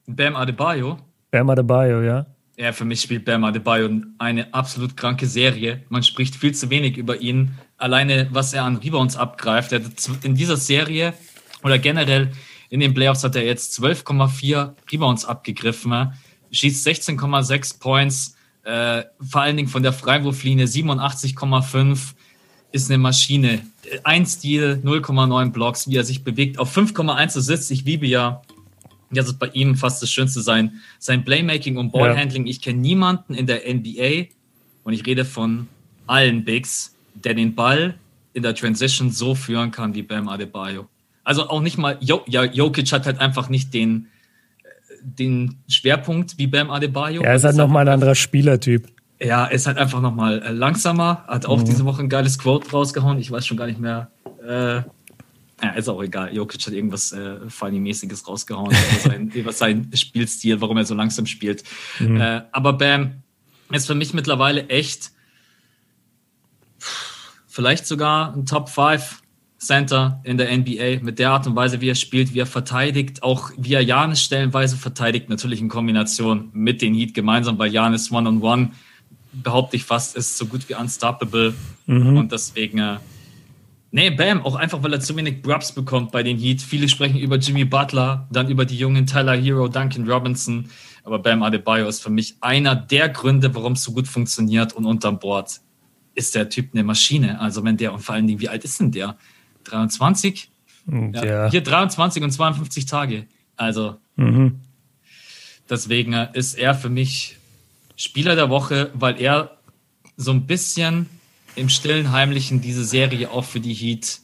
Bam Adebayo. Bam Adebayo, ja. Ja, für mich spielt Bam Adebayo eine absolut kranke Serie. Man spricht viel zu wenig über ihn. Alleine, was er an Rebounds abgreift. In dieser Serie oder generell in den Playoffs hat er jetzt 12,4 Rebounds abgegriffen, schießt 16,6 Points, äh, vor allen Dingen von der Freiwurflinie 87,5 ist eine Maschine. Ein Stil, 0,9 Blocks, wie er sich bewegt. Auf 5,1 Assists. Ich liebe ja, das ist bei ihm fast das Schönste sein, sein Playmaking und Ballhandling. Ja. Ich kenne niemanden in der NBA, und ich rede von allen Bigs, der den Ball in der Transition so führen kann wie Bam Adebayo. Also auch nicht mal, jo ja, Jokic hat halt einfach nicht den, den Schwerpunkt wie Bam Adebayo. Er ist halt nochmal ein anderer Spielertyp. Ja, ist halt einfach nochmal äh, langsamer. Hat auch mhm. diese Woche ein geiles Quote rausgehauen. Ich weiß schon gar nicht mehr. Äh, ja, ist auch egal. Jokic hat irgendwas äh, Funny-mäßiges rausgehauen über, sein, über seinen Spielstil, warum er so langsam spielt. Mhm. Äh, aber Bam ist für mich mittlerweile echt vielleicht sogar ein Top 5 Center in der NBA mit der Art und Weise, wie er spielt, wie er verteidigt, auch wie er Janis stellenweise verteidigt, natürlich in Kombination mit den Heat gemeinsam, weil Janis One-on-One, behaupte ich fast, ist so gut wie unstoppable. Mhm. Und deswegen, äh, nee, Bam, auch einfach, weil er zu wenig Grubs bekommt bei den Heat. Viele sprechen über Jimmy Butler, dann über die jungen Tyler Hero, Duncan Robinson. Aber Bam Adebayo ist für mich einer der Gründe, warum es so gut funktioniert und unterm Bord ist der Typ eine Maschine. Also wenn der, und vor allen Dingen, wie alt ist denn der? 23. Ja. ja. Hier 23 und 52 Tage. Also mhm. deswegen ist er für mich Spieler der Woche, weil er so ein bisschen im stillen Heimlichen diese Serie auch für die Heat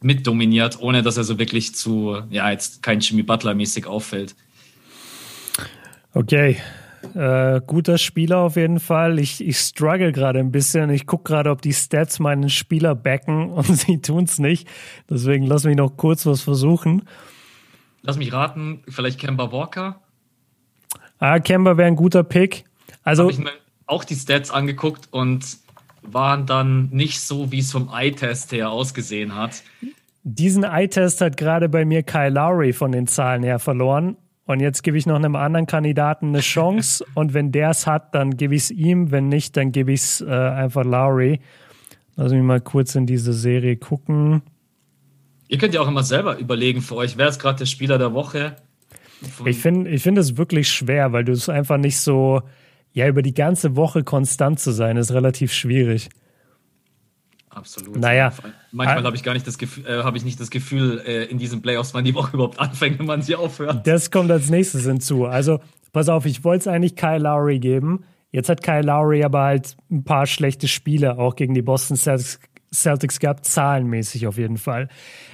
mitdominiert, ohne dass er so wirklich zu, ja, jetzt kein Jimmy Butler mäßig auffällt. Okay, äh, guter Spieler auf jeden Fall. Ich, ich struggle gerade ein bisschen. Ich gucke gerade, ob die Stats meinen Spieler backen und sie tun es nicht. Deswegen lass mich noch kurz was versuchen. Lass mich raten, vielleicht Kemba Walker? Ah, Kemba wäre ein guter Pick. Also habe ich mir auch die Stats angeguckt und waren dann nicht so, wie es vom Eye-Test her ausgesehen hat. Diesen Eye-Test hat gerade bei mir Kyle Lowry von den Zahlen her verloren. Und jetzt gebe ich noch einem anderen Kandidaten eine Chance. und wenn der es hat, dann gebe ich es ihm. Wenn nicht, dann gebe ich es äh, einfach Lowry. Lass mich mal kurz in diese Serie gucken. Ihr könnt ja auch immer selber überlegen für euch, wer ist gerade der Spieler der Woche? Ich finde ich find es wirklich schwer, weil du es einfach nicht so, ja, über die ganze Woche konstant zu sein, ist relativ schwierig. Absolut. Naja. Manchmal habe ich gar nicht das Gefühl, äh, habe ich nicht das Gefühl, äh, in diesen Playoffs, wann die Woche überhaupt anfängt, wenn man sie aufhört. Das kommt als nächstes hinzu. Also, pass auf, ich wollte es eigentlich Kyle Lowry geben. Jetzt hat Kyle Lowry aber halt ein paar schlechte Spiele auch gegen die Boston Celtics, Celtics gehabt, zahlenmäßig auf jeden Fall.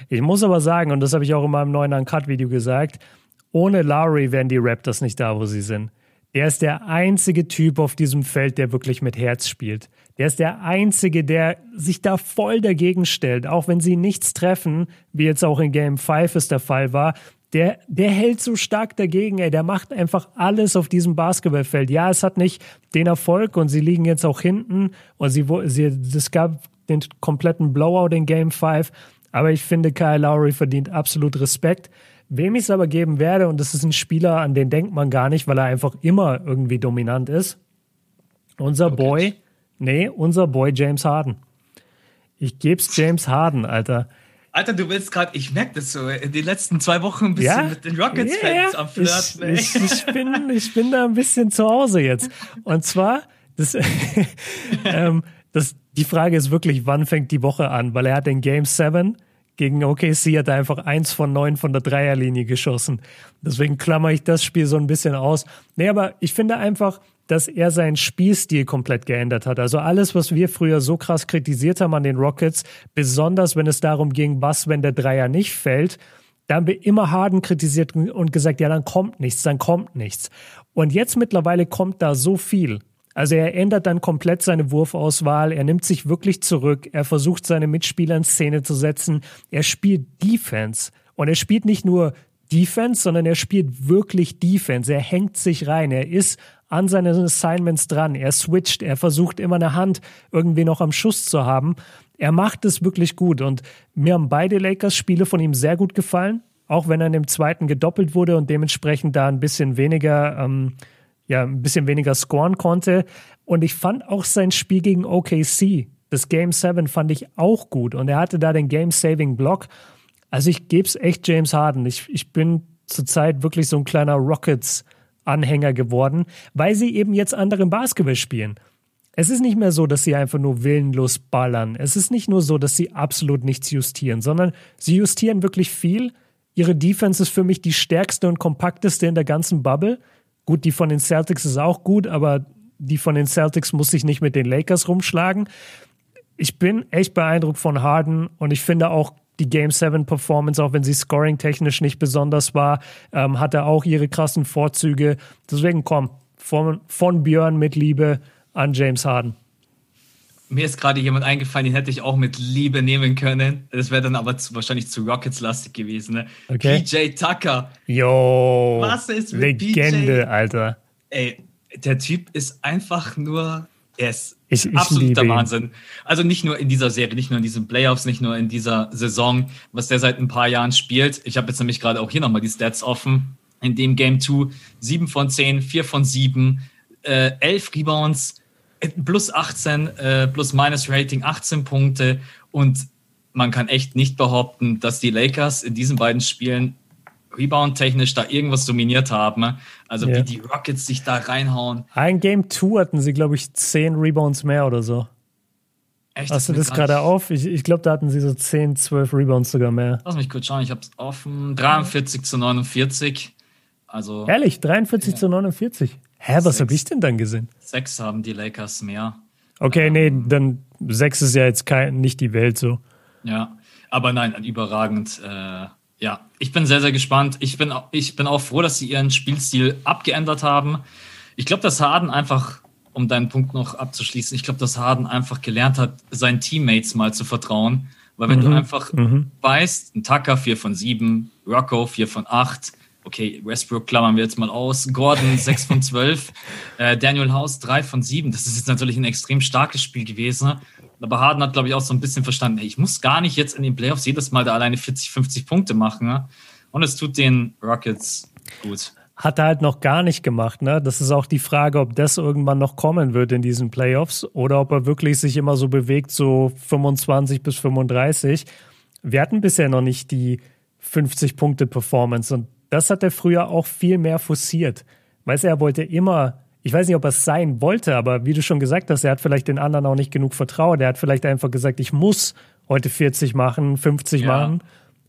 Ich muss aber sagen, und das habe ich auch in meinem neuen Uncut-Video gesagt, ohne Lowry wären die Raptors nicht da, wo sie sind. Er ist der einzige Typ auf diesem Feld, der wirklich mit Herz spielt. Der ist der Einzige, der sich da voll dagegen stellt, auch wenn sie nichts treffen, wie jetzt auch in Game 5 es der Fall war. Der, der hält so stark dagegen, ey. Der macht einfach alles auf diesem Basketballfeld. Ja, es hat nicht den Erfolg und sie liegen jetzt auch hinten und sie, sie, es gab den kompletten Blowout in Game 5. Aber ich finde, Kyle Lowry verdient absolut Respekt. Wem ich es aber geben werde, und das ist ein Spieler, an den denkt man gar nicht, weil er einfach immer irgendwie dominant ist. Unser okay. Boy, Nee, unser Boy James Harden. Ich geb's James Harden, Alter. Alter, du willst gerade, ich merke das so, in den letzten zwei Wochen ein bisschen ja? mit den Rockets-Fans yeah. am Flirten. Ich, ich, ich, bin, ich bin da ein bisschen zu Hause jetzt. Und zwar, das, ähm, das, die Frage ist wirklich, wann fängt die Woche an? Weil er hat in Game 7 gegen OKC hat er einfach eins von neun von der Dreierlinie geschossen. Deswegen klammer ich das Spiel so ein bisschen aus. Nee, aber ich finde einfach, dass er seinen Spielstil komplett geändert hat. Also alles, was wir früher so krass kritisiert haben an den Rockets, besonders wenn es darum ging, was, wenn der Dreier nicht fällt, da haben wir immer Harden kritisiert und gesagt, ja, dann kommt nichts, dann kommt nichts. Und jetzt mittlerweile kommt da so viel. Also er ändert dann komplett seine Wurfauswahl, er nimmt sich wirklich zurück, er versucht seine Mitspieler in Szene zu setzen, er spielt Defense. Und er spielt nicht nur Defense, sondern er spielt wirklich Defense. Er hängt sich rein. Er ist an seinen Assignments dran. Er switcht, er versucht immer eine Hand irgendwie noch am Schuss zu haben. Er macht es wirklich gut und mir haben beide Lakers-Spiele von ihm sehr gut gefallen, auch wenn er in dem zweiten gedoppelt wurde und dementsprechend da ein bisschen weniger, ähm, ja ein bisschen weniger scoren konnte. Und ich fand auch sein Spiel gegen OKC, das Game 7, fand ich auch gut. Und er hatte da den Game-Saving-Block. Also ich gebe es echt James Harden. Ich, ich bin zurzeit wirklich so ein kleiner Rockets-Anhänger geworden, weil sie eben jetzt anderen Basketball spielen. Es ist nicht mehr so, dass sie einfach nur willenlos ballern. Es ist nicht nur so, dass sie absolut nichts justieren, sondern sie justieren wirklich viel. Ihre Defense ist für mich die stärkste und kompakteste in der ganzen Bubble. Gut, die von den Celtics ist auch gut, aber die von den Celtics muss sich nicht mit den Lakers rumschlagen. Ich bin echt beeindruckt von Harden und ich finde auch die Game 7 Performance, auch wenn sie scoring-technisch nicht besonders war, ähm, hatte auch ihre krassen Vorzüge. Deswegen komm, von, von Björn mit Liebe an James Harden. Mir ist gerade jemand eingefallen, den hätte ich auch mit Liebe nehmen können. Das wäre dann aber zu, wahrscheinlich zu Rockets-lastig gewesen. Ne? Okay. PJ Tucker. Yo. Was ist mit Legende, PJ? Alter. Ey, der Typ ist einfach nur, er ist ich, ich absoluter Wahnsinn. Ihn. Also nicht nur in dieser Serie, nicht nur in diesen Playoffs, nicht nur in dieser Saison, was der seit ein paar Jahren spielt. Ich habe jetzt nämlich gerade auch hier nochmal die Stats offen. In dem Game 2 7 von 10, 4 von 7, äh, 11 Rebounds, plus 18, äh, plus minus Rating, 18 Punkte. Und man kann echt nicht behaupten, dass die Lakers in diesen beiden Spielen Rebound-technisch da irgendwas dominiert haben. Also yeah. wie die Rockets sich da reinhauen. Ein Game 2 hatten sie, glaube ich, 10 Rebounds mehr oder so. Echt? Hast du das gerade auf? Ich, ich glaube, da hatten sie so 10, 12 Rebounds sogar mehr. Lass mich kurz schauen, ich habe es offen. 43 zu 49. Also, Ehrlich, 43 ja. zu 49? Hä, was habe ich denn dann gesehen? Sechs haben die Lakers mehr. Okay, ähm, nee, dann sechs ist ja jetzt kein, nicht die Welt so. Ja, aber nein, überragend. Äh, ja, ich bin sehr, sehr gespannt. Ich bin, ich bin auch froh, dass sie ihren Spielstil abgeändert haben. Ich glaube, dass Harden einfach, um deinen Punkt noch abzuschließen, ich glaube, dass Harden einfach gelernt hat, seinen Teammates mal zu vertrauen. Weil wenn mhm. du einfach mhm. weißt, ein Tucker 4 von 7, Rocco 4 von 8, okay, Westbrook klammern wir jetzt mal aus, Gordon 6 von 12, äh, Daniel House 3 von 7. Das ist jetzt natürlich ein extrem starkes Spiel gewesen. Aber Harden hat, glaube ich, auch so ein bisschen verstanden, ey, ich muss gar nicht jetzt in den Playoffs jedes Mal da alleine 40, 50 Punkte machen. Ne? Und es tut den Rockets gut. Hat er halt noch gar nicht gemacht, ne? Das ist auch die Frage, ob das irgendwann noch kommen wird in diesen Playoffs oder ob er wirklich sich immer so bewegt, so 25 bis 35. Wir hatten bisher noch nicht die 50 Punkte Performance und das hat er früher auch viel mehr forciert. Weißt du, er wollte immer, ich weiß nicht, ob er es sein wollte, aber wie du schon gesagt hast, er hat vielleicht den anderen auch nicht genug vertraut. Er hat vielleicht einfach gesagt, ich muss heute 40 machen, 50 ja. machen.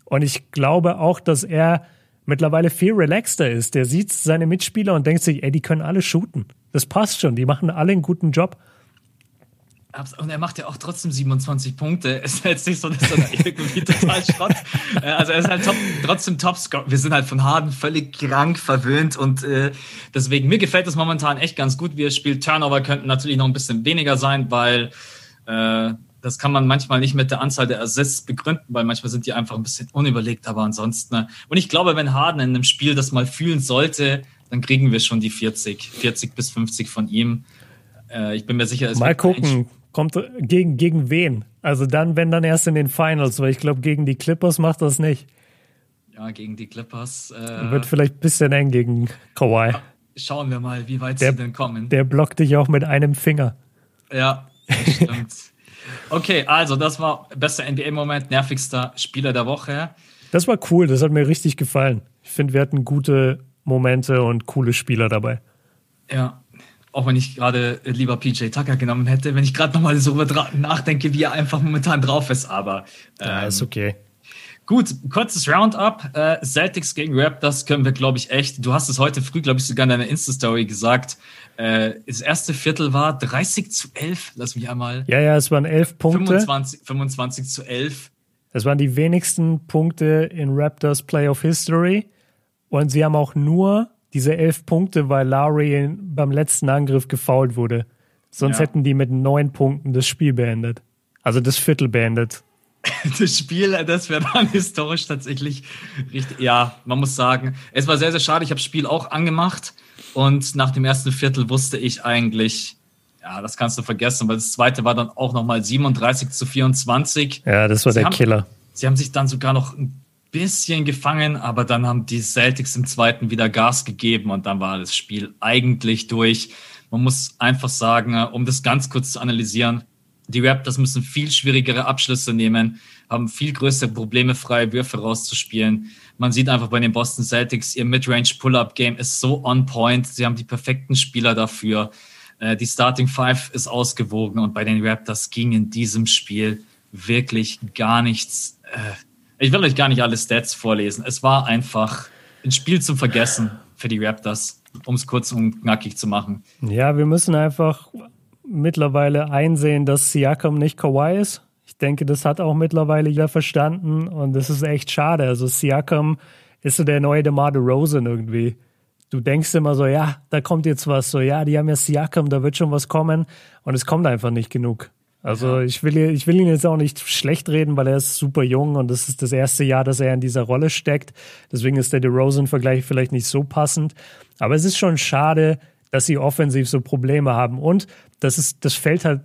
Und ich glaube auch, dass er mittlerweile viel relaxter ist. Der sieht seine Mitspieler und denkt sich, ey, die können alle shooten. Das passt schon, die machen alle einen guten Job. Und er macht ja auch trotzdem 27 Punkte. Es ist jetzt nicht so, dass er irgendwie total Schrott. Äh, also er ist halt top, trotzdem Topscore. Wir sind halt von Harden völlig krank verwöhnt und äh, deswegen, mir gefällt das momentan echt ganz gut, wie er spielt. Turnover könnten natürlich noch ein bisschen weniger sein, weil äh, das kann man manchmal nicht mit der Anzahl der Assists begründen, weil manchmal sind die einfach ein bisschen unüberlegt, aber ansonsten. Ne? Und ich glaube, wenn Harden in einem Spiel das mal fühlen sollte, dann kriegen wir schon die 40, 40 bis 50 von ihm. Äh, ich bin mir sicher, es Mal gucken. Kommt gegen, gegen wen? Also dann, wenn dann erst in den Finals, weil ich glaube, gegen die Clippers macht das nicht. Ja, gegen die Clippers. Äh, Wird vielleicht ein bisschen eng gegen Kawhi. Schauen wir mal, wie weit der, sie denn kommen. Der blockt dich auch mit einem Finger. Ja, stimmt. okay, also das war bester NBA-Moment, nervigster Spieler der Woche. Das war cool, das hat mir richtig gefallen. Ich finde, wir hatten gute Momente und coole Spieler dabei. Ja, auch wenn ich gerade lieber PJ Tucker genommen hätte, wenn ich gerade nochmal so nachdenke, wie er einfach momentan drauf ist, aber. Ähm, ja, ist okay. Gut, kurzes Roundup. Äh, Celtics gegen Raptors können wir, glaube ich, echt. Du hast es heute früh, glaube ich, sogar in deiner Insta-Story gesagt. Äh, das erste Viertel war 30 zu 11. Lass mich einmal. Ja, ja, es waren 11 Punkte. 25, 25 zu 11. Das waren die wenigsten Punkte in Raptors Playoff History. Und sie haben auch nur diese elf Punkte, weil Lowry beim letzten Angriff gefoult wurde. Sonst ja. hätten die mit neun Punkten das Spiel beendet. Also das Viertel beendet. Das Spiel, das wäre dann historisch tatsächlich richtig. Ja, man muss sagen, es war sehr, sehr schade. Ich habe das Spiel auch angemacht und nach dem ersten Viertel wusste ich eigentlich, ja, das kannst du vergessen, weil das zweite war dann auch nochmal 37 zu 24. Ja, das war sie der haben, Killer. Sie haben sich dann sogar noch bisschen gefangen, aber dann haben die Celtics im zweiten wieder Gas gegeben und dann war das Spiel eigentlich durch. Man muss einfach sagen, äh, um das ganz kurz zu analysieren, die Raptors müssen viel schwierigere Abschlüsse nehmen, haben viel größere Probleme, freie Würfe rauszuspielen. Man sieht einfach bei den Boston Celtics, ihr Midrange Pull-Up-Game ist so on point. Sie haben die perfekten Spieler dafür. Äh, die Starting Five ist ausgewogen und bei den Raptors ging in diesem Spiel wirklich gar nichts. Ich will euch gar nicht alle Stats vorlesen. Es war einfach ein Spiel zum Vergessen für die Raptors, um es kurz und knackig zu machen. Ja, wir müssen einfach mittlerweile einsehen, dass Siakam nicht Kawhi ist. Ich denke, das hat auch mittlerweile jeder verstanden und das ist echt schade. Also Siakam ist so der neue DeMar DeRozan irgendwie. Du denkst immer so, ja, da kommt jetzt was, so, ja, die haben ja Siakam, da wird schon was kommen und es kommt einfach nicht genug. Also ja. ich, will, ich will ihn jetzt auch nicht schlecht reden, weil er ist super jung und das ist das erste Jahr, dass er in dieser Rolle steckt. Deswegen ist der DeRozan-Vergleich vielleicht nicht so passend. Aber es ist schon schade, dass sie offensiv so Probleme haben. Und das, ist, das fällt halt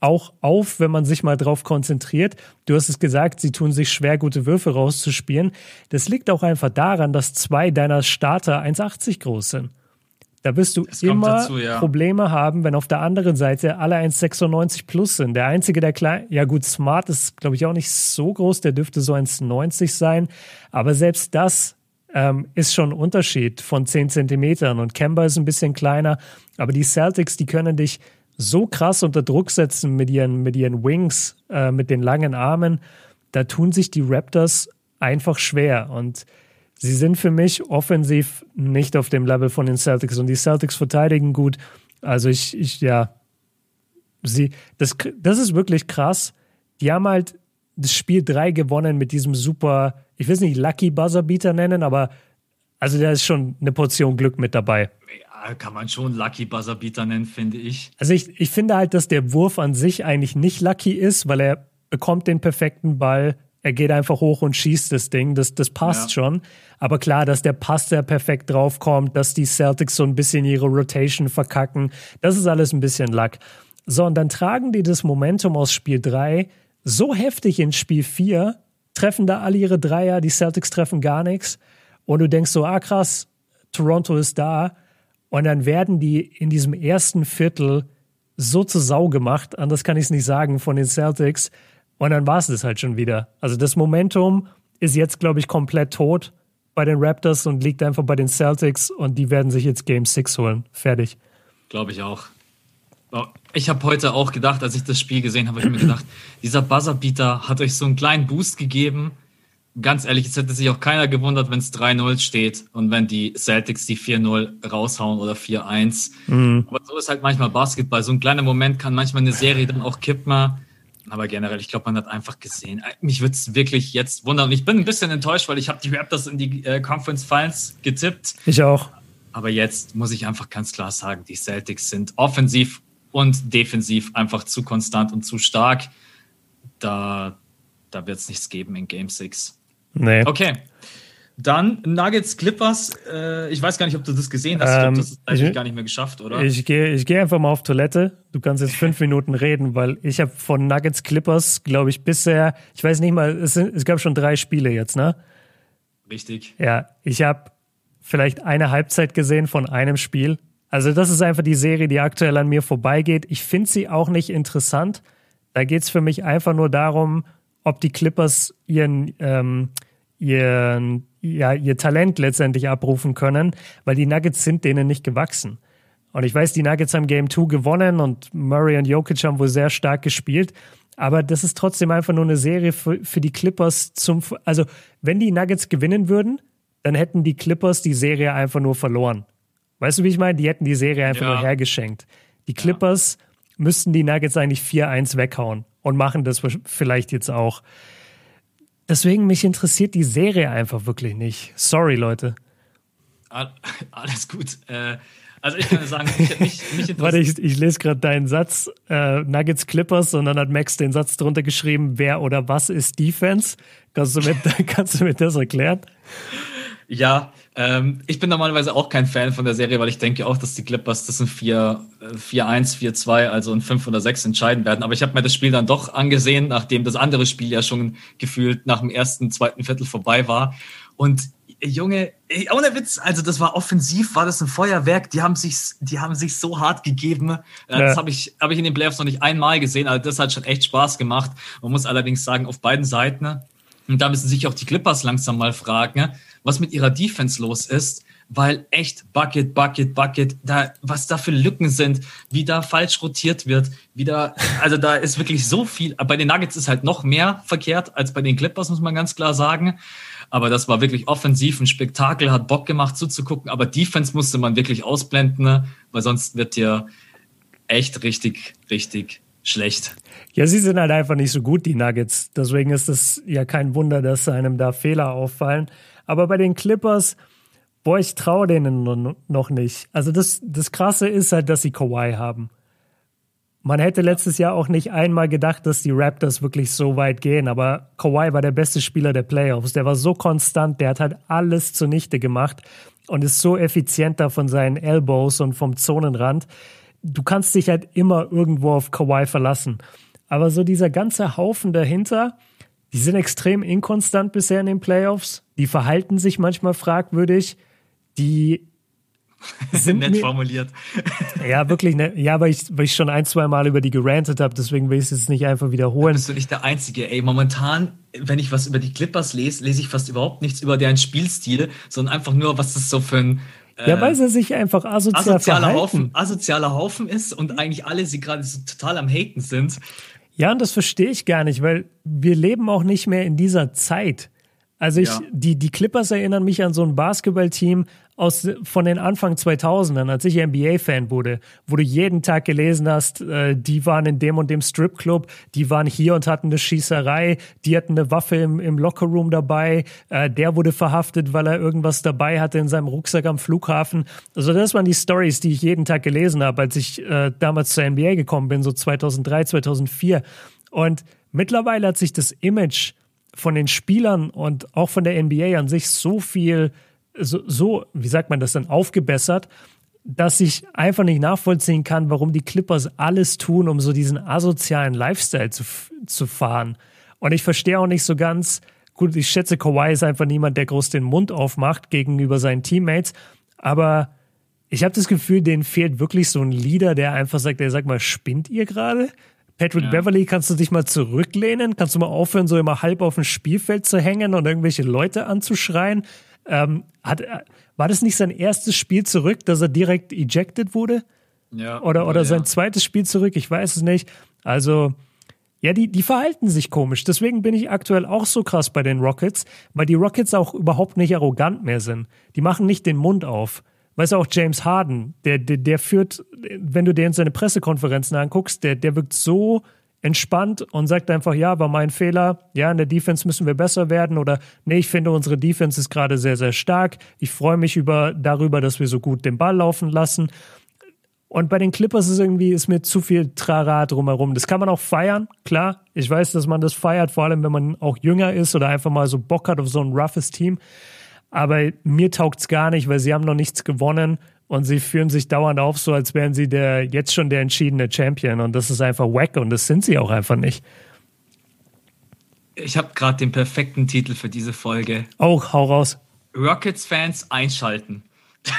auch auf, wenn man sich mal drauf konzentriert. Du hast es gesagt, sie tun sich schwer, gute Würfe rauszuspielen. Das liegt auch einfach daran, dass zwei deiner Starter 1,80 groß sind. Da wirst du immer dazu, ja. Probleme haben, wenn auf der anderen Seite alle 1,96 plus sind. Der einzige, der klein, ja gut, Smart ist, glaube ich, auch nicht so groß, der dürfte so 1,90 sein. Aber selbst das ähm, ist schon ein Unterschied von 10 Zentimetern. Und Kemba ist ein bisschen kleiner. Aber die Celtics, die können dich so krass unter Druck setzen mit ihren, mit ihren Wings, äh, mit den langen Armen. Da tun sich die Raptors einfach schwer. Und sie sind für mich offensiv nicht auf dem Level von den Celtics und die Celtics verteidigen gut. Also ich, ich ja, sie, das, das ist wirklich krass. Die haben halt das Spiel 3 gewonnen mit diesem super, ich will es nicht Lucky Buzzer Beater nennen, aber also da ist schon eine Portion Glück mit dabei. Ja, kann man schon Lucky Buzzer Beater nennen, finde ich. Also ich, ich finde halt, dass der Wurf an sich eigentlich nicht lucky ist, weil er bekommt den perfekten Ball, er geht einfach hoch und schießt das Ding. Das, das passt ja. schon. Aber klar, dass der Pass da perfekt draufkommt, dass die Celtics so ein bisschen ihre Rotation verkacken, das ist alles ein bisschen Luck. So, und dann tragen die das Momentum aus Spiel 3 so heftig in Spiel 4, treffen da alle ihre Dreier, die Celtics treffen gar nichts. Und du denkst so, ah krass, Toronto ist da. Und dann werden die in diesem ersten Viertel so zu Sau gemacht, anders kann ich es nicht sagen, von den Celtics, und dann war es das halt schon wieder. Also das Momentum ist jetzt, glaube ich, komplett tot bei den Raptors und liegt einfach bei den Celtics und die werden sich jetzt Game 6 holen. Fertig. Glaube ich auch. Ich habe heute auch gedacht, als ich das Spiel gesehen habe, habe ich mir gedacht, dieser Buzzerbeater hat euch so einen kleinen Boost gegeben. Ganz ehrlich, es hätte sich auch keiner gewundert, wenn es 3-0 steht und wenn die Celtics die 4-0 raushauen oder 4-1. Mhm. Aber so ist halt manchmal Basketball. So ein kleiner Moment kann manchmal eine Serie dann auch kippen. Aber generell, ich glaube, man hat einfach gesehen. Äh, mich würde es wirklich jetzt wundern. Und ich bin ein bisschen enttäuscht, weil ich habe die Raptors in die äh, Conference Finals getippt. Ich auch. Aber jetzt muss ich einfach ganz klar sagen, die Celtics sind offensiv und defensiv einfach zu konstant und zu stark. Da, da wird es nichts geben in Game 6. Nee. Okay. Dann Nuggets Clippers. Äh, ich weiß gar nicht, ob du das gesehen hast. Ähm, ich das ist eigentlich gar nicht mehr geschafft, oder? Ich gehe ich geh einfach mal auf Toilette. Du kannst jetzt fünf Minuten reden, weil ich habe von Nuggets Clippers, glaube ich, bisher, ich weiß nicht mal, es, sind, es gab schon drei Spiele jetzt, ne? Richtig. Ja, ich habe vielleicht eine Halbzeit gesehen von einem Spiel. Also das ist einfach die Serie, die aktuell an mir vorbeigeht. Ich finde sie auch nicht interessant. Da geht es für mich einfach nur darum, ob die Clippers ihren, ähm, ihren ja, ihr Talent letztendlich abrufen können, weil die Nuggets sind denen nicht gewachsen. Und ich weiß, die Nuggets haben Game 2 gewonnen und Murray und Jokic haben wohl sehr stark gespielt. Aber das ist trotzdem einfach nur eine Serie für, für die Clippers zum, also wenn die Nuggets gewinnen würden, dann hätten die Clippers die Serie einfach nur verloren. Weißt du, wie ich meine? Die hätten die Serie einfach ja. nur hergeschenkt. Die Clippers ja. müssten die Nuggets eigentlich 4-1 weghauen und machen das vielleicht jetzt auch. Deswegen, mich interessiert die Serie einfach wirklich nicht. Sorry, Leute. Alles gut. Äh, also ich kann sagen, mich, mich, mich Warte, ich, ich lese gerade deinen Satz, äh, Nuggets Clippers, und dann hat Max den Satz drunter geschrieben, wer oder was ist Defense? Kannst du mir, kannst du mir das erklären? Ja, ähm, ich bin normalerweise auch kein Fan von der Serie, weil ich denke auch, dass die Clippers das in 4-1, 4-2, also in 5 oder 6 entscheiden werden. Aber ich habe mir das Spiel dann doch angesehen, nachdem das andere Spiel ja schon gefühlt nach dem ersten, zweiten Viertel vorbei war. Und Junge, ohne Witz, also das war offensiv, war das ein Feuerwerk. Die haben sich, die haben sich so hart gegeben. Äh, ja. Das habe ich, habe ich in den Playoffs noch nicht einmal gesehen. Also das hat schon echt Spaß gemacht. Man muss allerdings sagen, auf beiden Seiten. Und da müssen sich auch die Clippers langsam mal fragen, was mit ihrer Defense los ist, weil echt Bucket, Bucket, Bucket, da, was da für Lücken sind, wie da falsch rotiert wird, wie da, also da ist wirklich so viel. Bei den Nuggets ist halt noch mehr verkehrt als bei den Clippers, muss man ganz klar sagen. Aber das war wirklich offensiv, ein Spektakel, hat Bock gemacht zuzugucken. Aber Defense musste man wirklich ausblenden, ne? weil sonst wird dir echt richtig, richtig schlecht. Ja, sie sind halt einfach nicht so gut, die Nuggets. Deswegen ist es ja kein Wunder, dass einem da Fehler auffallen. Aber bei den Clippers, boah, ich traue denen noch nicht. Also das, das Krasse ist halt, dass sie Kawhi haben. Man hätte letztes Jahr auch nicht einmal gedacht, dass die Raptors wirklich so weit gehen, aber Kawhi war der beste Spieler der Playoffs. Der war so konstant, der hat halt alles zunichte gemacht und ist so effizienter von seinen Elbows und vom Zonenrand. Du kannst dich halt immer irgendwo auf Kawhi verlassen. Aber so dieser ganze Haufen dahinter, die sind extrem inkonstant bisher in den Playoffs. Die verhalten sich manchmal fragwürdig. Die sind nett formuliert. Ja, wirklich nett. Ja, weil ich, weil ich schon ein, zwei Mal über die gerantet habe, deswegen will ich es jetzt nicht einfach wiederholen. Da bist du nicht der Einzige. Ey, momentan, wenn ich was über die Clippers lese, lese ich fast überhaupt nichts über deren Spielstil, sondern einfach nur, was das so für ein äh, ja, weil sie sich einfach asozial asozialer Haufen, asozialer Haufen ist und eigentlich alle sie gerade so total am Haten sind. Ja, und das verstehe ich gar nicht, weil wir leben auch nicht mehr in dieser Zeit. Also ich, ja. die, die Clippers erinnern mich an so ein Basketballteam aus, von den Anfang 2000ern, als ich NBA-Fan wurde, wo du jeden Tag gelesen hast, äh, die waren in dem und dem Stripclub, die waren hier und hatten eine Schießerei, die hatten eine Waffe im, im Lockerroom dabei, äh, der wurde verhaftet, weil er irgendwas dabei hatte in seinem Rucksack am Flughafen. Also das waren die Stories, die ich jeden Tag gelesen habe, als ich äh, damals zur NBA gekommen bin, so 2003, 2004. Und mittlerweile hat sich das Image von den Spielern und auch von der NBA an sich so viel, so, so wie sagt man das denn, aufgebessert, dass ich einfach nicht nachvollziehen kann, warum die Clippers alles tun, um so diesen asozialen Lifestyle zu, zu fahren. Und ich verstehe auch nicht so ganz, gut, ich schätze, Kawhi ist einfach niemand, der groß den Mund aufmacht gegenüber seinen Teammates, aber ich habe das Gefühl, denen fehlt wirklich so ein Leader, der einfach sagt, der sagt mal, spinnt ihr gerade? Patrick ja. Beverly, kannst du dich mal zurücklehnen? Kannst du mal aufhören, so immer halb auf dem Spielfeld zu hängen und irgendwelche Leute anzuschreien? Ähm, hat, äh, war das nicht sein erstes Spiel zurück, dass er direkt ejected wurde? Ja. Oder, oder ja. sein zweites Spiel zurück? Ich weiß es nicht. Also, ja, die, die verhalten sich komisch. Deswegen bin ich aktuell auch so krass bei den Rockets, weil die Rockets auch überhaupt nicht arrogant mehr sind. Die machen nicht den Mund auf. Weißt du, auch James Harden, der, der, der führt, wenn du dir seine Pressekonferenzen anguckst, der, der wirkt so entspannt und sagt einfach, ja, war mein Fehler, ja, in der Defense müssen wir besser werden oder nee, ich finde unsere Defense ist gerade sehr, sehr stark. Ich freue mich über, darüber, dass wir so gut den Ball laufen lassen. Und bei den Clippers ist irgendwie, ist mir zu viel Trara drumherum. Das kann man auch feiern, klar. Ich weiß, dass man das feiert, vor allem wenn man auch jünger ist oder einfach mal so Bock hat auf so ein roughes Team. Aber mir taugt es gar nicht, weil sie haben noch nichts gewonnen und sie führen sich dauernd auf, so als wären sie der jetzt schon der entschiedene Champion. Und das ist einfach wack und das sind sie auch einfach nicht. Ich habe gerade den perfekten Titel für diese Folge. Oh, hau raus. Rockets-Fans einschalten.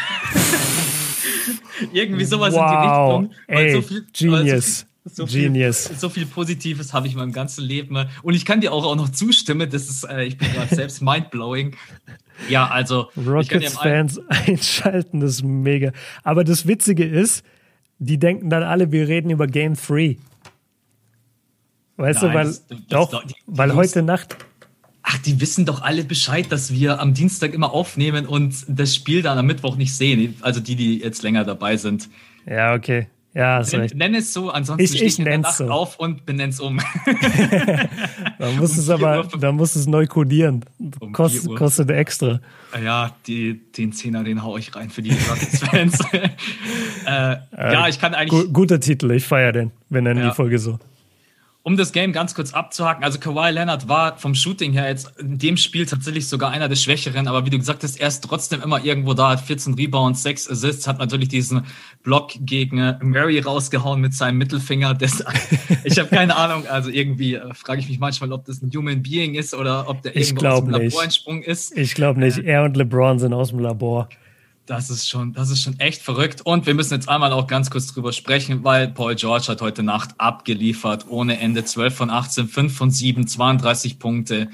Irgendwie sowas wow. in die Richtung. Ey, so viel, Genius. So Genius. Viel, so viel Positives habe ich in meinem ganzen Leben. Und ich kann dir auch, auch noch zustimmen. Das ist, äh, ich bin gerade selbst mindblowing. Ja, also. Rockets-Fans einschalten, das ist mega. Aber das Witzige ist, die denken dann alle, wir reden über Game 3. Weißt Nein, du, weil, das, das, doch, das, die, weil heute Nacht. Ach, die wissen doch alle Bescheid, dass wir am Dienstag immer aufnehmen und das Spiel dann am Mittwoch nicht sehen. Also die, die jetzt länger dabei sind. Ja, okay. Ja, hast recht. Nenn es so, ansonsten ich, ich Nacht so. auf und benenn's um. da muss um es aber, da muss es neu kodieren. Um Kost, kostet extra. Ja, die, den Zehner, den hau ich rein für die Rockets-Fans. äh, ja, ich kann eigentlich. Guter Titel, ich feiere den. Wir nennen ja. die Folge so. Um das Game ganz kurz abzuhaken, also Kawhi Leonard war vom Shooting her jetzt in dem Spiel tatsächlich sogar einer der Schwächeren, aber wie du gesagt hast, er ist trotzdem immer irgendwo da, hat 14 Rebounds, 6 Assists, hat natürlich diesen Block gegen Murray rausgehauen mit seinem Mittelfinger. Das, ich habe keine Ahnung, also irgendwie äh, frage ich mich manchmal, ob das ein Human Being ist oder ob der irgendwo aus dem Labor entsprungen ist. Ich glaube nicht, er und LeBron sind aus dem Labor. Das ist schon, das ist schon echt verrückt. Und wir müssen jetzt einmal auch ganz kurz drüber sprechen, weil Paul George hat heute Nacht abgeliefert ohne Ende 12 von 18, 5 von 7, 32 Punkte.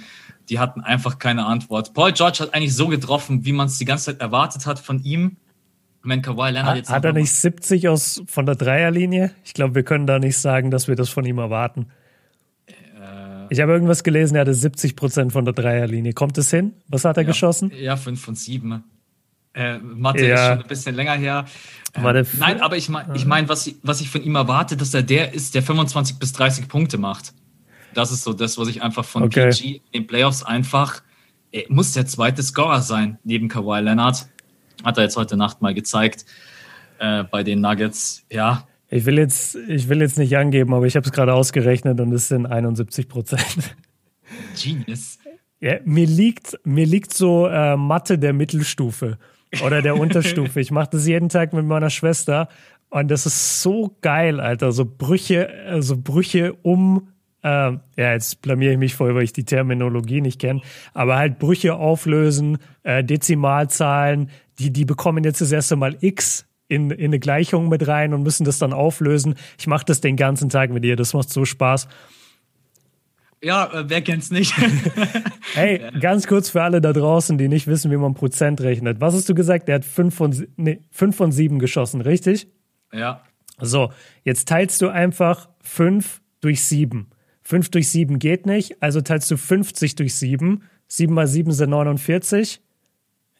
Die hatten einfach keine Antwort. Paul George hat eigentlich so getroffen, wie man es die ganze Zeit erwartet hat von ihm. Wenn Kawhi Leonard jetzt hat er nicht 70 aus von der Dreierlinie? Ich glaube, wir können da nicht sagen, dass wir das von ihm erwarten. Äh, ich habe irgendwas gelesen, er hatte 70 Prozent von der Dreierlinie. Kommt es hin? Was hat er ja, geschossen? Ja, 5 von 7. Äh, Mathe ja. ist schon ein bisschen länger her. Äh, nein, aber ich meine, ich mein, was, ich, was ich von ihm erwarte, dass er der ist, der 25 bis 30 Punkte macht. Das ist so das, was ich einfach von okay. PG in den Playoffs einfach, er muss der zweite Scorer sein, neben Kawhi Leonard. Hat er jetzt heute Nacht mal gezeigt äh, bei den Nuggets. Ja. Ich will jetzt, ich will jetzt nicht angeben, aber ich habe es gerade ausgerechnet und es sind 71 Prozent. Genius. Ja, mir liegt, mir liegt so äh, Mathe der Mittelstufe oder der Unterstufe. Ich mache das jeden Tag mit meiner Schwester und das ist so geil, Alter. So Brüche, so also Brüche um, äh, ja, jetzt blamiere ich mich voll, weil ich die Terminologie nicht kenne, aber halt Brüche auflösen, äh, Dezimalzahlen, die, die bekommen jetzt das erste Mal X in, in eine Gleichung mit rein und müssen das dann auflösen. Ich mache das den ganzen Tag mit ihr, das macht so Spaß. Ja, äh, wer kennt's nicht? hey, ganz kurz für alle da draußen, die nicht wissen, wie man Prozent rechnet. Was hast du gesagt? Der hat 5 von, nee, 5 von 7 geschossen, richtig? Ja. So, jetzt teilst du einfach 5 durch 7. 5 durch 7 geht nicht, also teilst du 50 durch 7. 7 mal 7 sind 49.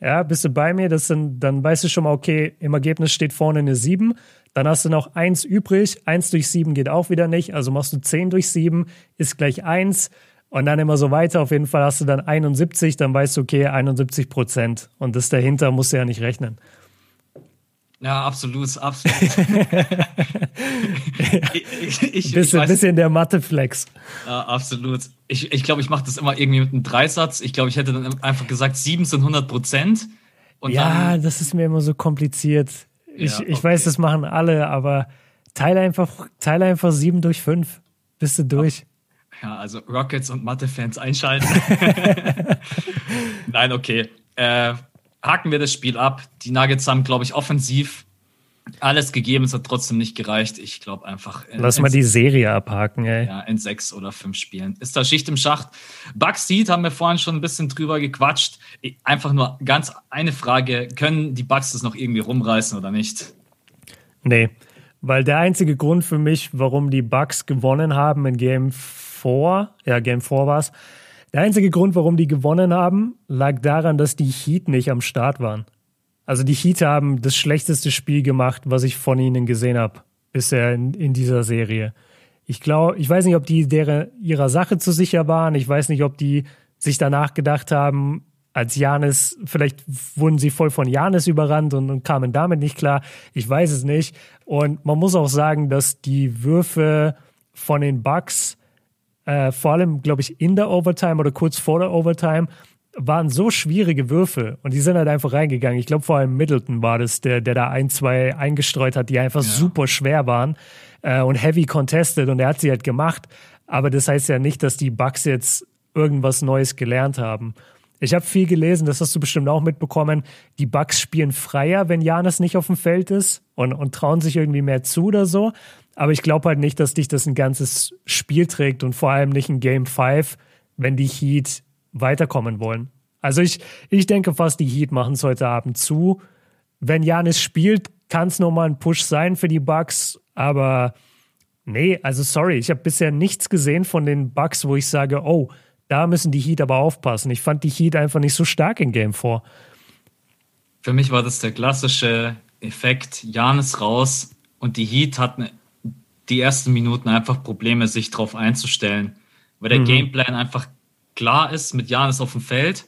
Ja, bist du bei mir? Das sind, dann weißt du schon mal, okay, im Ergebnis steht vorne eine 7. Dann hast du noch 1 übrig. 1 durch 7 geht auch wieder nicht. Also machst du 10 durch 7, ist gleich 1. Und dann immer so weiter. Auf jeden Fall hast du dann 71. Dann weißt du, okay, 71 Prozent. Und das dahinter musst du ja nicht rechnen. Ja, absolut, absolut. ich, ich, bisschen, ich bisschen der Mathe-Flex. Ja, absolut. Ich glaube, ich, glaub, ich mache das immer irgendwie mit einem Dreisatz. Ich glaube, ich hätte dann einfach gesagt, 7 sind 100 Prozent. Ja, das ist mir immer so kompliziert. Ich, ja, okay. ich weiß, das machen alle, aber teile einfach, teile einfach 7 durch 5. Bist du durch. Ja, also Rockets und Mathe-Fans einschalten. Nein, okay. Äh, haken wir das Spiel ab. Die Nuggets haben, glaube ich, offensiv alles gegeben. Es hat trotzdem nicht gereicht. Ich glaube einfach. In, Lass mal die Serie abhaken, ey. Ja, in sechs oder fünf Spielen. Ist da Schicht im Schacht. Bucks Seed haben wir vorhin schon ein bisschen drüber gequatscht. Einfach nur ganz eine Frage. Können die Bucks das noch irgendwie rumreißen oder nicht? Nee. Weil der einzige Grund für mich, warum die Bucks gewonnen haben in Game 4, ja, Game 4 war es, der einzige Grund, warum die gewonnen haben, lag daran, dass die Heat nicht am Start waren. Also die Heat haben das schlechteste Spiel gemacht, was ich von ihnen gesehen habe bisher in, in dieser Serie. Ich glaube, ich weiß nicht, ob die deren, ihrer Sache zu sicher waren. Ich weiß nicht, ob die sich danach gedacht haben, als Janis, vielleicht wurden sie voll von Janis überrannt und, und kamen damit nicht klar. Ich weiß es nicht. Und man muss auch sagen, dass die Würfe von den Bucks äh, vor allem, glaube ich, in der Overtime oder kurz vor der Overtime, waren so schwierige Würfe und die sind halt einfach reingegangen. Ich glaube, vor allem Middleton war das, der, der da ein, zwei eingestreut hat, die einfach ja. super schwer waren äh, und heavy contested und er hat sie halt gemacht. Aber das heißt ja nicht, dass die Bucks jetzt irgendwas Neues gelernt haben. Ich habe viel gelesen, das hast du bestimmt auch mitbekommen. Die Bucks spielen freier, wenn Janis nicht auf dem Feld ist und, und trauen sich irgendwie mehr zu oder so. Aber ich glaube halt nicht, dass dich das ein ganzes Spiel trägt und vor allem nicht ein Game 5, wenn die Heat weiterkommen wollen. Also ich, ich denke fast, die Heat machen es heute Abend zu. Wenn Janis spielt, kann es nochmal ein Push sein für die Bucks, aber nee, also sorry, ich habe bisher nichts gesehen von den Bucks, wo ich sage, oh, da müssen die Heat aber aufpassen. Ich fand die Heat einfach nicht so stark in Game 4. Für mich war das der klassische Effekt, Janis raus und die Heat hatten die ersten Minuten einfach Probleme, sich darauf einzustellen, weil der mhm. Gameplan einfach klar ist mit Janis auf dem Feld.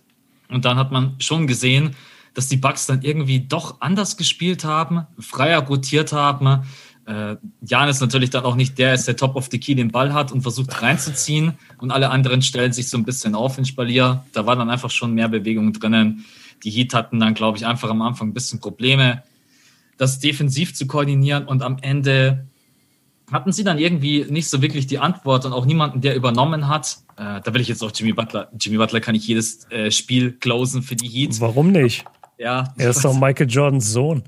Und dann hat man schon gesehen, dass die Bucks dann irgendwie doch anders gespielt haben, freier rotiert haben. Äh, Jan ist natürlich dann auch nicht der, ist der Top of the Key den Ball hat und versucht reinzuziehen und alle anderen stellen sich so ein bisschen auf in Spalier. Da war dann einfach schon mehr Bewegung drinnen. Die Heat hatten dann, glaube ich, einfach am Anfang ein bisschen Probleme, das defensiv zu koordinieren und am Ende hatten sie dann irgendwie nicht so wirklich die Antwort und auch niemanden, der übernommen hat. Äh, da will ich jetzt auch Jimmy Butler. Jimmy Butler kann ich jedes äh, Spiel closen für die Heat. Warum nicht? Ja. Er ist doch Michael Jordans Sohn.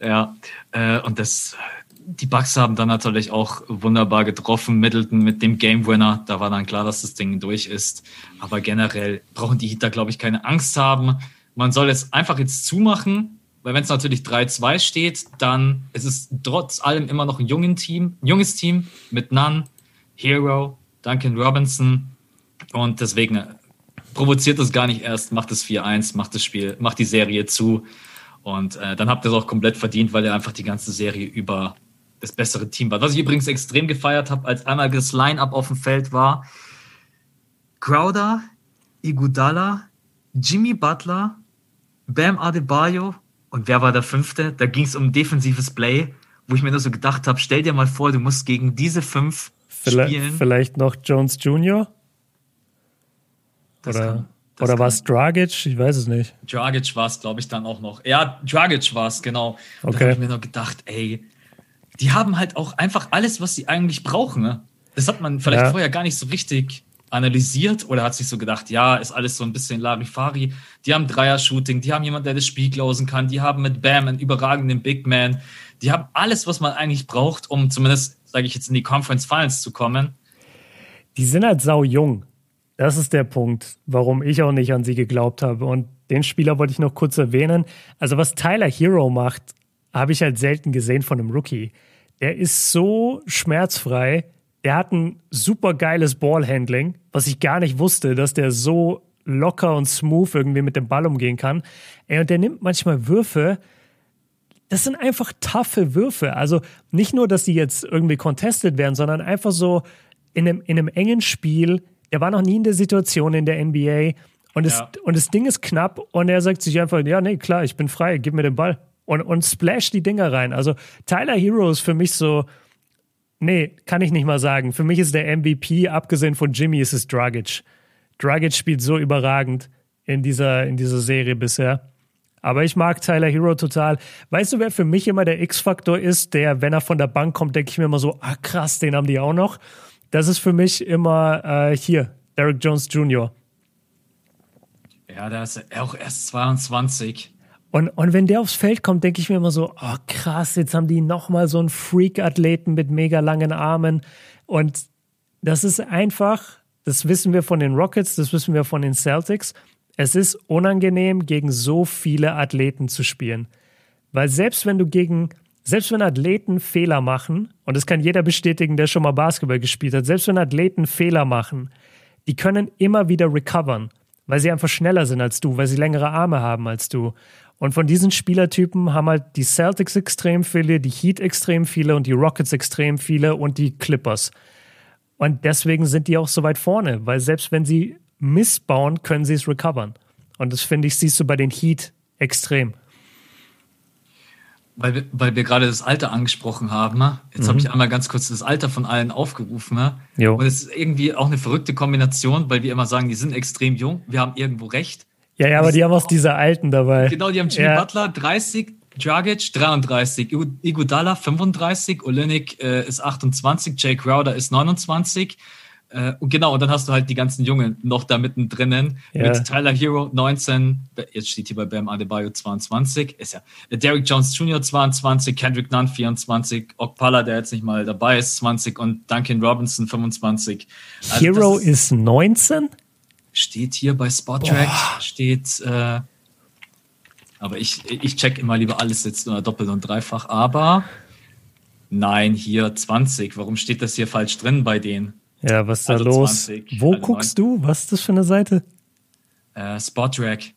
Ja, äh, und das, die Bucks haben dann natürlich auch wunderbar getroffen. Middleton mit dem Game Winner. Da war dann klar, dass das Ding durch ist. Aber generell brauchen die Heat da, glaube ich, keine Angst haben. Man soll es einfach jetzt zumachen, weil wenn es natürlich 3-2 steht, dann ist es trotz allem immer noch ein jungen Team, ein junges Team mit Nunn, Hero, Duncan Robinson. Und deswegen äh, provoziert es gar nicht erst, macht es 4-1, macht das Spiel, macht die Serie zu. Und äh, dann habt ihr es auch komplett verdient, weil ihr einfach die ganze Serie über das bessere Team war. Was ich übrigens extrem gefeiert habe, als einmal das Line-Up auf dem Feld war, Crowder, Igudala, Jimmy Butler, Bam Adebayo und wer war der Fünfte? Da ging es um defensives Play, wo ich mir nur so gedacht habe, stell dir mal vor, du musst gegen diese fünf vielleicht, spielen. Vielleicht noch Jones Jr.? Das oder kann, oder war es Dragic? Ich weiß es nicht. Dragic war es, glaube ich, dann auch noch. Ja, Dragic war es, genau. Und okay. da habe ich mir nur gedacht, ey, die haben halt auch einfach alles, was sie eigentlich brauchen. Ne? Das hat man vielleicht ja. vorher gar nicht so richtig analysiert oder hat sich so gedacht, ja, ist alles so ein bisschen Larifari. Die haben Dreier-Shooting, die haben jemanden, der das Spiel closen kann, die haben mit Bam einen überragenden Big Man. Die haben alles, was man eigentlich braucht, um zumindest, sage ich jetzt, in die Conference Finals zu kommen. Die sind halt sau jung. Das ist der Punkt, warum ich auch nicht an sie geglaubt habe. Und den Spieler wollte ich noch kurz erwähnen. Also was Tyler Hero macht, habe ich halt selten gesehen von einem Rookie. Der ist so schmerzfrei, der hat ein super geiles Ballhandling, was ich gar nicht wusste, dass der so locker und smooth irgendwie mit dem Ball umgehen kann. Ey, und der nimmt manchmal Würfe, das sind einfach taffe Würfe. Also nicht nur, dass die jetzt irgendwie contested werden, sondern einfach so in einem, in einem engen Spiel. Er war noch nie in der Situation in der NBA und, es, ja. und das Ding ist knapp und er sagt sich einfach, ja, nee, klar, ich bin frei, gib mir den Ball. Und, und splash die Dinger rein. Also Tyler Hero ist für mich so, Nee, kann ich nicht mal sagen. Für mich ist der MVP, abgesehen von Jimmy, ist es Dragic. Dragic spielt so überragend in dieser, in dieser Serie bisher. Aber ich mag Tyler Hero total. Weißt du, wer für mich immer der X-Faktor ist, der, wenn er von der Bank kommt, denke ich mir immer so, ah krass, den haben die auch noch. Das ist für mich immer äh, hier, Derek Jones Jr. Ja, der ist auch erst 22. Und, und wenn der aufs Feld kommt, denke ich mir immer so, oh krass, jetzt haben die nochmal so einen Freak-Athleten mit mega langen Armen. Und das ist einfach, das wissen wir von den Rockets, das wissen wir von den Celtics. Es ist unangenehm, gegen so viele Athleten zu spielen. Weil selbst wenn du gegen, selbst wenn Athleten Fehler machen, und das kann jeder bestätigen, der schon mal Basketball gespielt hat, selbst wenn Athleten Fehler machen, die können immer wieder recovern, weil sie einfach schneller sind als du, weil sie längere Arme haben als du. Und von diesen Spielertypen haben halt die Celtics extrem viele, die Heat extrem viele und die Rockets extrem viele und die Clippers. Und deswegen sind die auch so weit vorne, weil selbst wenn sie missbauen, können sie es recovern. Und das finde ich, siehst du bei den Heat extrem. Weil wir, weil wir gerade das Alter angesprochen haben. Ne? Jetzt mhm. habe ich einmal ganz kurz das Alter von allen aufgerufen. Ne? Und es ist irgendwie auch eine verrückte Kombination, weil wir immer sagen, die sind extrem jung. Wir haben irgendwo recht. Ja, ja, aber die haben auch diese Alten dabei. Genau, die haben Jimmy ja. Butler 30, Dragic 33, Iguodala 35, Olenek äh, ist 28, Jay Crowder ist 29. Äh, und genau, und dann hast du halt die ganzen Jungen noch da mittendrin ja. mit Tyler Hero 19, jetzt steht hier bei Bam Adebayo 22, ist ja Derrick Jones Jr. 22, Kendrick Nunn 24, Okpala, der jetzt nicht mal dabei ist, 20 und Duncan Robinson 25. Also Hero ist, ist 19? Steht hier bei Spottrack, steht, äh, aber ich, ich check immer lieber alles jetzt nur doppelt und dreifach, aber nein, hier 20. Warum steht das hier falsch drin bei denen? Ja, was ist da also los? 20, Wo also guckst 9. du? Was ist das für eine Seite? Äh, Spotrack.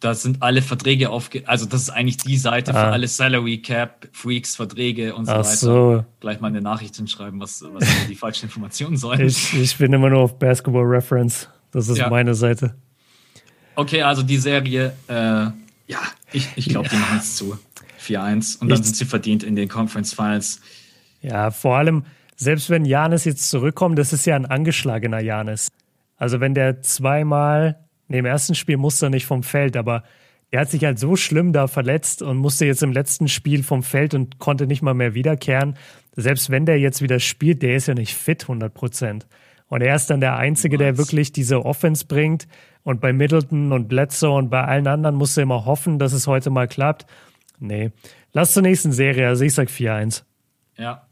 Da sind alle Verträge aufge... Also das ist eigentlich die Seite ah. für alle Salary Cap, Freaks, Verträge und so Ach weiter. So. Gleich mal eine Nachricht hinschreiben, was, was die falschen Informationen sollen. Ich, ich bin immer nur auf Basketball Reference. Das ist ja. meine Seite. Okay, also die Serie, äh, ja, ich, ich glaube, die machen es zu. 4-1 und dann ich, sind sie verdient in den Conference Finals. Ja, vor allem, selbst wenn Janis jetzt zurückkommt, das ist ja ein angeschlagener Janis. Also wenn der zweimal, nee, im ersten Spiel musste er nicht vom Feld, aber er hat sich halt so schlimm da verletzt und musste jetzt im letzten Spiel vom Feld und konnte nicht mal mehr wiederkehren. Selbst wenn der jetzt wieder spielt, der ist ja nicht fit 100 Prozent. Und er ist dann der Einzige, der wirklich diese Offense bringt. Und bei Middleton und Bledsoe und bei allen anderen musste immer hoffen, dass es heute mal klappt. Nee. Lass zur nächsten Serie. Also ich sag 4-1. Ja.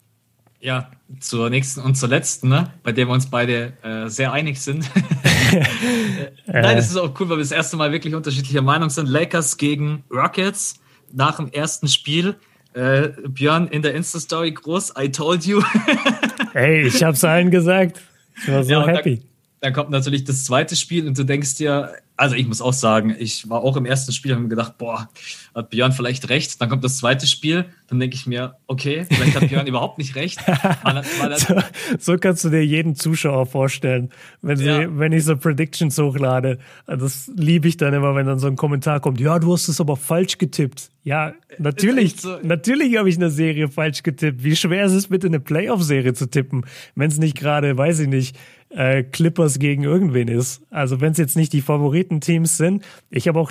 Ja, zur nächsten und zur letzten, ne? bei der wir uns beide äh, sehr einig sind. Nein, das ist auch cool, weil wir das erste Mal wirklich unterschiedlicher Meinung sind. Lakers gegen Rockets nach dem ersten Spiel. Äh, Björn in der Insta-Story groß, I told you. Ey, ich hab's allen gesagt. Ich war so ja, happy. Dann, dann, kommt natürlich das zweite Spiel und du denkst dir, also ich muss auch sagen, ich war auch im ersten Spiel und habe mir gedacht, boah, hat Björn vielleicht recht. Dann kommt das zweite Spiel, dann denke ich mir, okay, vielleicht hat Björn überhaupt nicht recht. Man, man so, so, kannst du dir jeden Zuschauer vorstellen, wenn, sie, ja. wenn ich so Predictions hochlade. Das liebe ich dann immer, wenn dann so ein Kommentar kommt, ja, du hast es aber falsch getippt. Ja, natürlich, so. natürlich habe ich eine Serie falsch getippt. Wie schwer ist es bitte, eine Playoff-Serie zu tippen, wenn es nicht gerade, weiß ich nicht, äh, Clippers gegen irgendwen ist. Also wenn es jetzt nicht die Favoritenteams sind. Ich habe auch,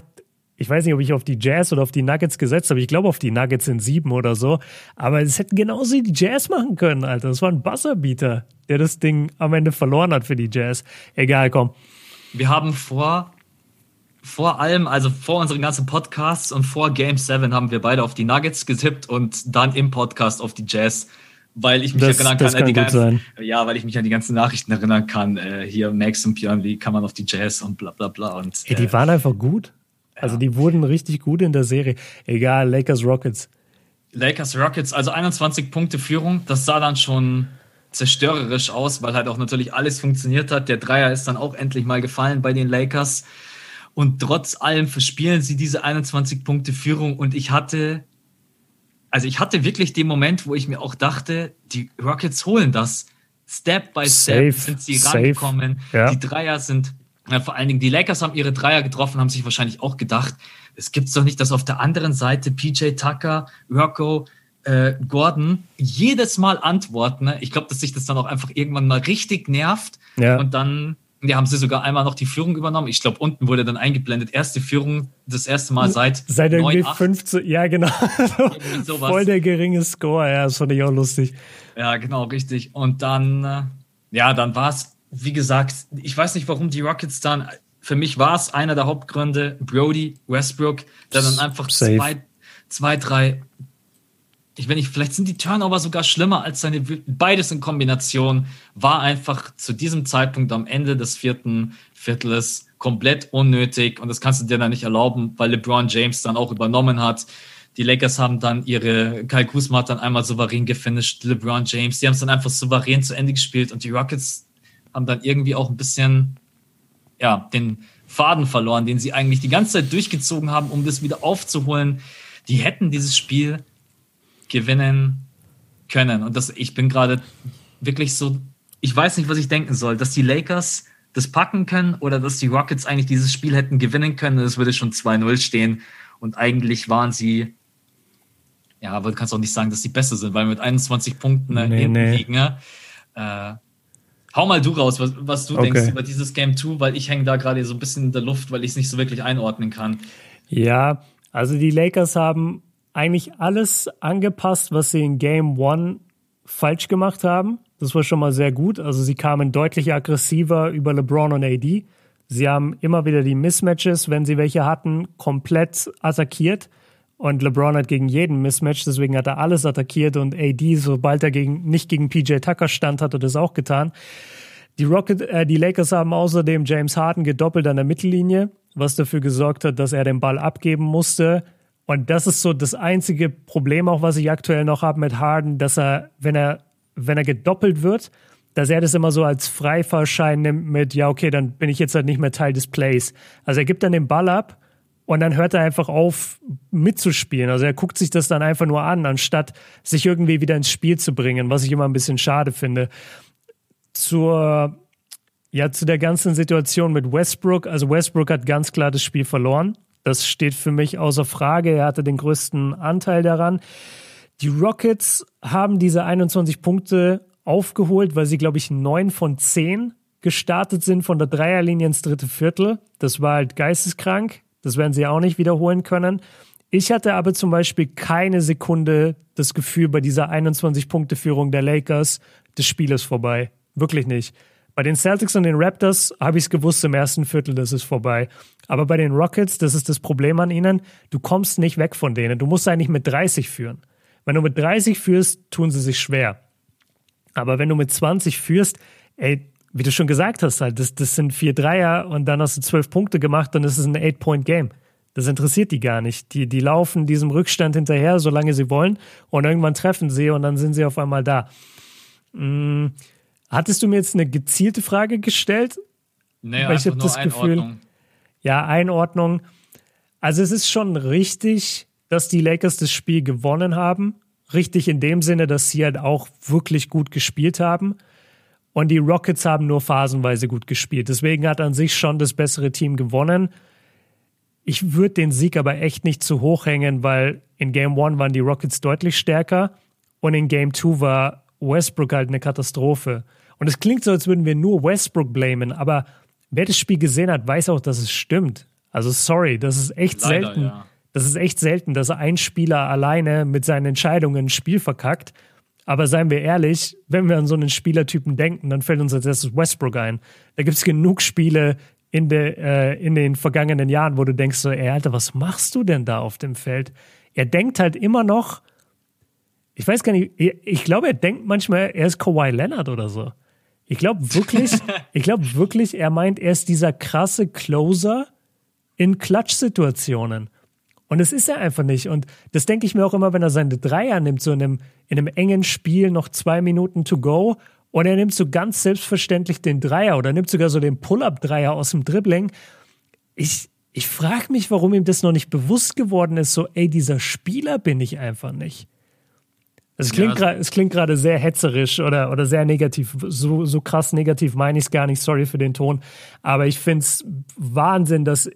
ich weiß nicht, ob ich auf die Jazz oder auf die Nuggets gesetzt habe. Ich glaube auf die Nuggets in sieben oder so. Aber es hätten genauso die Jazz machen können, Alter. Das war ein Buzzerbeater, der das Ding am Ende verloren hat für die Jazz. Egal, komm. Wir haben vor vor allem, also vor unseren ganzen Podcasts und vor Game 7 haben wir beide auf die Nuggets getippt und dann im Podcast auf die Jazz weil ich mich das, erinnern kann, kann die ganzen, ja, weil ich mich an die ganzen Nachrichten erinnern kann. Äh, hier Max und Björn, wie kann man auf die Jazz und bla bla bla. Und, äh, Ey, die waren einfach gut. Also die wurden richtig gut in der Serie. Egal, Lakers Rockets. Lakers Rockets, also 21 Punkte Führung, das sah dann schon zerstörerisch aus, weil halt auch natürlich alles funktioniert hat. Der Dreier ist dann auch endlich mal gefallen bei den Lakers. Und trotz allem verspielen sie diese 21 Punkte Führung. Und ich hatte also ich hatte wirklich den Moment, wo ich mir auch dachte, die Rockets holen das. Step by Step safe, sind sie safe. rangekommen. Ja. Die Dreier sind, ja, vor allen Dingen die Lakers haben ihre Dreier getroffen, haben sich wahrscheinlich auch gedacht, es gibt's doch nicht, dass auf der anderen Seite PJ Tucker, Rocco, äh, Gordon jedes Mal antworten. Ne? Ich glaube, dass sich das dann auch einfach irgendwann mal richtig nervt ja. und dann ja, haben sie sogar einmal noch die Führung übernommen. Ich glaube, unten wurde dann eingeblendet. Erste Führung, das erste Mal seit. Seit irgendwie 9, 15, ja, genau. Voll der geringe Score, ja, das fand ich auch lustig. Ja, genau, richtig. Und dann, äh, ja, dann war es, wie gesagt, ich weiß nicht, warum die Rockets dann, für mich war es einer der Hauptgründe, Brody, Westbrook, der dann einfach zwei, zwei, drei ich wenn ich, vielleicht sind die Turnover sogar schlimmer als seine, beides in Kombination, war einfach zu diesem Zeitpunkt am Ende des vierten Viertels komplett unnötig und das kannst du dir dann nicht erlauben, weil LeBron James dann auch übernommen hat. Die Lakers haben dann ihre, Kyle Kuzma hat dann einmal souverän gefinisht, LeBron James, die haben es dann einfach souverän zu Ende gespielt und die Rockets haben dann irgendwie auch ein bisschen, ja, den Faden verloren, den sie eigentlich die ganze Zeit durchgezogen haben, um das wieder aufzuholen. Die hätten dieses Spiel gewinnen können. Und das, ich bin gerade wirklich so, ich weiß nicht, was ich denken soll, dass die Lakers das packen können oder dass die Rockets eigentlich dieses Spiel hätten gewinnen können. Es würde schon 2-0 stehen. Und eigentlich waren sie, ja, aber du kannst auch nicht sagen, dass sie besser sind, weil mit 21 Punkten nee, hinten nee. liegen. Äh, hau mal du raus, was, was du okay. denkst über dieses Game 2, weil ich hänge da gerade so ein bisschen in der Luft, weil ich es nicht so wirklich einordnen kann. Ja, also die Lakers haben eigentlich alles angepasst, was sie in Game One falsch gemacht haben. Das war schon mal sehr gut. Also sie kamen deutlich aggressiver über LeBron und AD. Sie haben immer wieder die Mismatches, wenn sie welche hatten, komplett attackiert. Und LeBron hat gegen jeden Mismatch, deswegen hat er alles attackiert und AD, sobald er gegen, nicht gegen PJ Tucker stand, hat er das auch getan. Die Rocket, äh, die Lakers haben außerdem James Harden gedoppelt an der Mittellinie, was dafür gesorgt hat, dass er den Ball abgeben musste. Und das ist so das einzige Problem auch, was ich aktuell noch habe mit Harden, dass er, wenn er, wenn er gedoppelt wird, dass er das immer so als Freifahrschein nimmt mit, ja, okay, dann bin ich jetzt halt nicht mehr Teil des Plays. Also er gibt dann den Ball ab und dann hört er einfach auf mitzuspielen. Also er guckt sich das dann einfach nur an, anstatt sich irgendwie wieder ins Spiel zu bringen, was ich immer ein bisschen schade finde. Zur, ja, zu der ganzen Situation mit Westbrook. Also Westbrook hat ganz klar das Spiel verloren. Das steht für mich außer Frage. Er hatte den größten Anteil daran. Die Rockets haben diese 21 Punkte aufgeholt, weil sie, glaube ich, neun von zehn gestartet sind von der Dreierlinie ins dritte Viertel. Das war halt geisteskrank. Das werden sie auch nicht wiederholen können. Ich hatte aber zum Beispiel keine Sekunde das Gefühl bei dieser 21-Punkte-Führung der Lakers, das Spiel ist vorbei. Wirklich nicht. Bei den Celtics und den Raptors habe ich es gewusst im ersten Viertel, das ist vorbei. Aber bei den Rockets, das ist das Problem an ihnen, du kommst nicht weg von denen. Du musst eigentlich mit 30 führen. Wenn du mit 30 führst, tun sie sich schwer. Aber wenn du mit 20 führst, ey, wie du schon gesagt hast, halt, das, das sind vier Dreier und dann hast du zwölf Punkte gemacht, dann ist es ein Eight-Point-Game. Das interessiert die gar nicht. Die, die laufen diesem Rückstand hinterher, solange sie wollen, und irgendwann treffen sie und dann sind sie auf einmal da. Hm. Hattest du mir jetzt eine gezielte Frage gestellt? Nee, Weil ich habe das Gefühl. Einordnung. Ja, Einordnung. Also es ist schon richtig, dass die Lakers das Spiel gewonnen haben. Richtig in dem Sinne, dass sie halt auch wirklich gut gespielt haben. Und die Rockets haben nur phasenweise gut gespielt. Deswegen hat an sich schon das bessere Team gewonnen. Ich würde den Sieg aber echt nicht zu hoch hängen, weil in Game 1 waren die Rockets deutlich stärker und in Game 2 war Westbrook halt eine Katastrophe. Und es klingt so, als würden wir nur Westbrook blamen, aber wer das Spiel gesehen hat, weiß auch, dass es stimmt. Also sorry, das ist echt Leider, selten. Ja. Das ist echt selten, dass ein Spieler alleine mit seinen Entscheidungen ein Spiel verkackt. Aber seien wir ehrlich, wenn wir an so einen Spielertypen denken, dann fällt uns als erstes Westbrook ein. Da gibt es genug Spiele in, de, äh, in den vergangenen Jahren, wo du denkst so, ey, Alter, was machst du denn da auf dem Feld? Er denkt halt immer noch, ich weiß gar nicht, ich glaube, er denkt manchmal, er ist Kawhi Leonard oder so. Ich glaube wirklich, ich glaube wirklich, er meint, er ist dieser krasse Closer in Klatschsituationen. Und es ist er einfach nicht. Und das denke ich mir auch immer, wenn er seine Dreier nimmt, so in einem, in einem engen Spiel, noch zwei Minuten to go. Und er nimmt so ganz selbstverständlich den Dreier oder nimmt sogar so den Pull-Up-Dreier aus dem Dribbling. Ich, ich frage mich, warum ihm das noch nicht bewusst geworden ist. So, ey, dieser Spieler bin ich einfach nicht. Es klingt, ja, es klingt gerade sehr hetzerisch oder, oder sehr negativ. So, so krass negativ meine ich es gar nicht. Sorry für den Ton. Aber ich finde es Wahnsinn, dass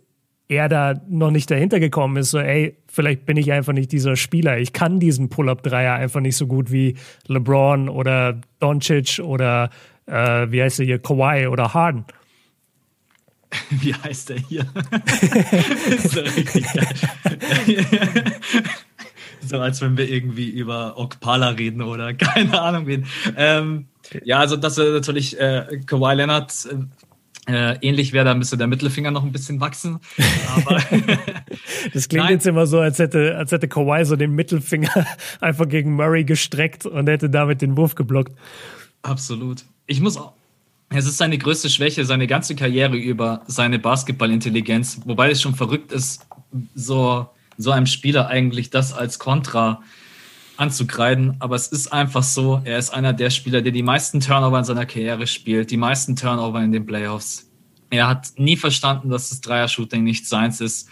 er da noch nicht dahinter gekommen ist, so, ey, vielleicht bin ich einfach nicht dieser Spieler. Ich kann diesen Pull-Up-Dreier einfach nicht so gut wie LeBron oder Doncic oder äh, wie heißt er hier, Kawhi oder Harden. Wie heißt er hier? das ist richtig geil. so als wenn wir irgendwie über Okpala reden oder keine Ahnung wen. Ähm, ja, also dass er natürlich äh, Kawhi Leonard äh, äh, ähnlich wäre, da müsste der Mittelfinger noch ein bisschen wachsen. das klingt Nein. jetzt immer so, als hätte, als hätte Kawhi so den Mittelfinger einfach gegen Murray gestreckt und hätte damit den Wurf geblockt. Absolut. Ich muss auch. Es ist seine größte Schwäche, seine ganze Karriere über seine Basketballintelligenz, wobei es schon verrückt ist, so, so einem Spieler eigentlich das als Kontra anzukreiden, aber es ist einfach so, er ist einer der Spieler, der die meisten Turnover in seiner Karriere spielt, die meisten Turnover in den Playoffs. Er hat nie verstanden, dass das Dreier-Shooting nicht seins ist.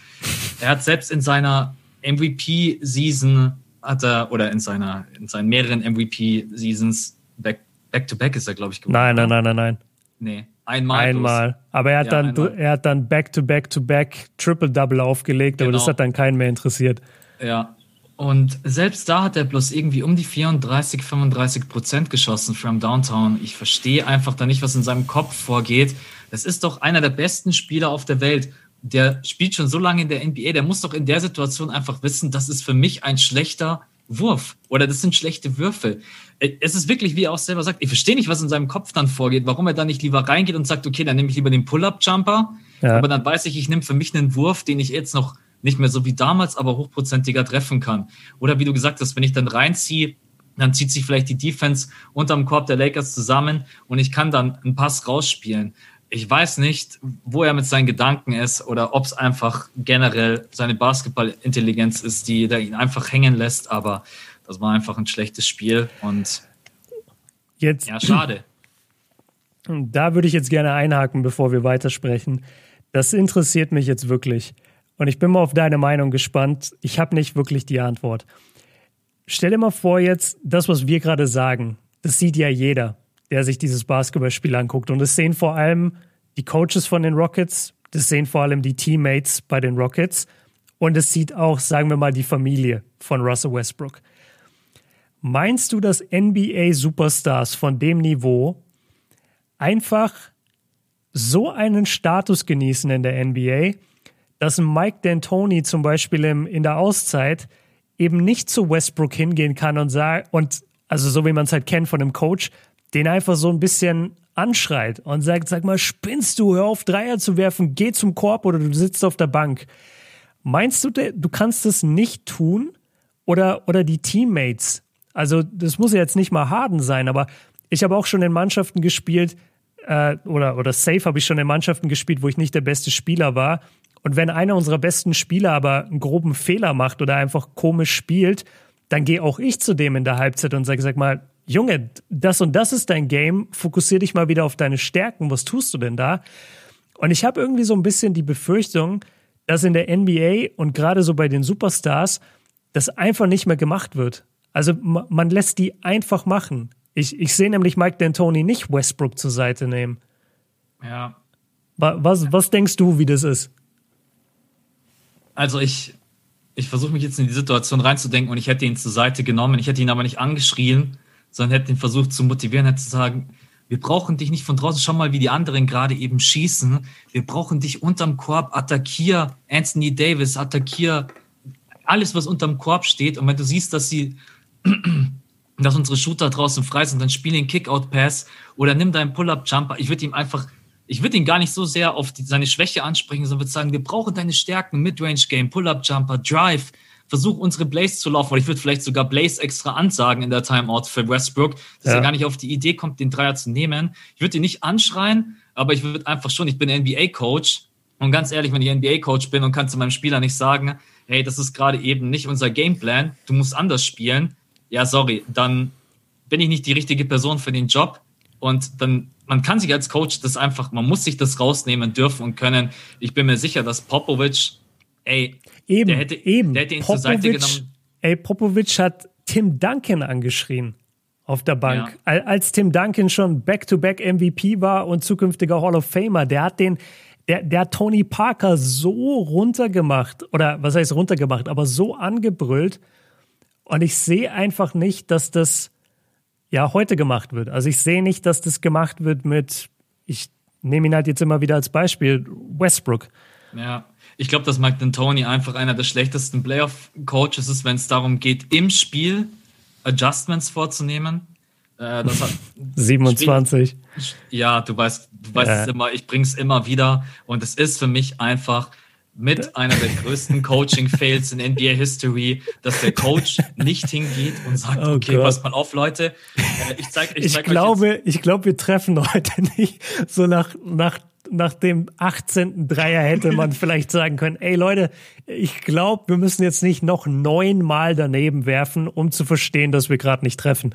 Er hat selbst in seiner MVP-Season hat er, oder in seiner, in seinen mehreren MVP-Seasons, back, back to back ist er, glaube ich, geworden. Nein, nein, nein, nein, nein. Nee, einmal. Einmal. Aber er hat ja, dann, einmal. er hat dann back to back to back Triple-Double aufgelegt, genau. aber das genau. hat dann keinen mehr interessiert. Ja, und selbst da hat er bloß irgendwie um die 34, 35 Prozent geschossen from Downtown. Ich verstehe einfach da nicht, was in seinem Kopf vorgeht. Das ist doch einer der besten Spieler auf der Welt. Der spielt schon so lange in der NBA. Der muss doch in der Situation einfach wissen, das ist für mich ein schlechter Wurf oder das sind schlechte Würfe. Äh, es ist wirklich, wie er auch selber sagt, ich verstehe nicht, was in seinem Kopf dann vorgeht, warum er da nicht lieber reingeht und sagt, okay, dann nehme ich lieber den Pull-Up-Jumper, ja. aber dann weiß ich, ich nehme für mich einen Wurf, den ich jetzt noch nicht mehr so wie damals, aber hochprozentiger treffen kann. Oder wie du gesagt hast, wenn ich dann reinziehe, dann zieht sich vielleicht die Defense unterm Korb der Lakers zusammen und ich kann dann einen Pass rausspielen. Ich weiß nicht, wo er mit seinen Gedanken ist oder ob es einfach generell seine Basketballintelligenz ist, die da ihn einfach hängen lässt, aber das war einfach ein schlechtes Spiel und jetzt, ja, schade. Da würde ich jetzt gerne einhaken, bevor wir weitersprechen. Das interessiert mich jetzt wirklich. Und ich bin mal auf deine Meinung gespannt. Ich habe nicht wirklich die Antwort. Stell dir mal vor jetzt, das, was wir gerade sagen, das sieht ja jeder, der sich dieses Basketballspiel anguckt. Und das sehen vor allem die Coaches von den Rockets, das sehen vor allem die Teammates bei den Rockets. Und es sieht auch, sagen wir mal, die Familie von Russell Westbrook. Meinst du, dass NBA-Superstars von dem Niveau einfach so einen Status genießen in der NBA, dass Mike D'Antoni zum Beispiel im, in der Auszeit eben nicht zu Westbrook hingehen kann und sagt, und also so wie man es halt kennt von einem Coach, den einfach so ein bisschen anschreit und sagt, sag mal, spinnst du, hör auf Dreier zu werfen, geh zum Korb oder du sitzt auf der Bank. Meinst du, du kannst das nicht tun? Oder, oder die Teammates? Also, das muss ja jetzt nicht mal Harden sein, aber ich habe auch schon in Mannschaften gespielt, äh, oder, oder safe habe ich schon in Mannschaften gespielt, wo ich nicht der beste Spieler war. Und wenn einer unserer besten Spieler aber einen groben Fehler macht oder einfach komisch spielt, dann gehe auch ich zu dem in der Halbzeit und sage, sag mal, Junge, das und das ist dein Game, fokussier dich mal wieder auf deine Stärken, was tust du denn da? Und ich habe irgendwie so ein bisschen die Befürchtung, dass in der NBA und gerade so bei den Superstars das einfach nicht mehr gemacht wird. Also man lässt die einfach machen. Ich, ich sehe nämlich Mike D'Antoni nicht Westbrook zur Seite nehmen. Ja. Was, was denkst du, wie das ist? Also ich, ich versuche mich jetzt in die Situation reinzudenken und ich hätte ihn zur Seite genommen. Ich hätte ihn aber nicht angeschrien, sondern hätte ihn versucht zu motivieren, hätte zu sagen, wir brauchen dich nicht von draußen, schau mal, wie die anderen gerade eben schießen. Wir brauchen dich unterm Korb, attackier Anthony Davis, attackier alles, was unterm Korb steht. Und wenn du siehst, dass sie, dass unsere Shooter draußen frei sind, dann spiel den Kickout-Pass oder nimm deinen Pull-Up-Jumper. Ich würde ihm einfach, ich würde ihn gar nicht so sehr auf die, seine Schwäche ansprechen, sondern würde sagen, wir brauchen deine Stärken, Midrange-Game, Pull-Up-Jumper, Drive, versuch unsere Blaze zu laufen, oder ich würde vielleicht sogar Blaze extra ansagen in der Timeout für Westbrook, dass ja. er gar nicht auf die Idee kommt, den Dreier zu nehmen. Ich würde ihn nicht anschreien, aber ich würde einfach schon, ich bin NBA-Coach und ganz ehrlich, wenn ich NBA-Coach bin und kann zu meinem Spieler nicht sagen, hey, das ist gerade eben nicht unser Gameplan, du musst anders spielen, ja, sorry, dann bin ich nicht die richtige Person für den Job und dann man kann sich als Coach das einfach, man muss sich das rausnehmen dürfen und können. Ich bin mir sicher, dass Popovic, ey, Eben, der hätte, eben. Der hätte ihn Popovic, zur Seite genommen. Ey, Popovic hat Tim Duncan angeschrien auf der Bank. Ja. Als Tim Duncan schon Back-to-Back -back MVP war und zukünftiger Hall of Famer, der hat den, der, der hat Tony Parker so runtergemacht, oder was heißt runtergemacht, aber so angebrüllt. Und ich sehe einfach nicht, dass das ja heute gemacht wird. Also ich sehe nicht, dass das gemacht wird mit, ich nehme ihn halt jetzt immer wieder als Beispiel, Westbrook. Ja. Ich glaube, dass Mike D'Antoni einfach einer der schlechtesten Playoff-Coaches ist, wenn es darum geht, im Spiel Adjustments vorzunehmen. Äh, das hat 27. Spiel, ja, du weißt, du weißt ja. es immer, ich bring's immer wieder. Und es ist für mich einfach mit einer der größten Coaching-Fails in NBA History, dass der Coach nicht hingeht und sagt, oh okay, Gott. pass mal auf, Leute. Äh, ich zeig, ich, zeig ich glaube, ich glaube, wir treffen heute nicht so nach, nach nach dem 18. Dreier hätte man vielleicht sagen können, ey Leute, ich glaube, wir müssen jetzt nicht noch neunmal daneben werfen, um zu verstehen, dass wir gerade nicht treffen.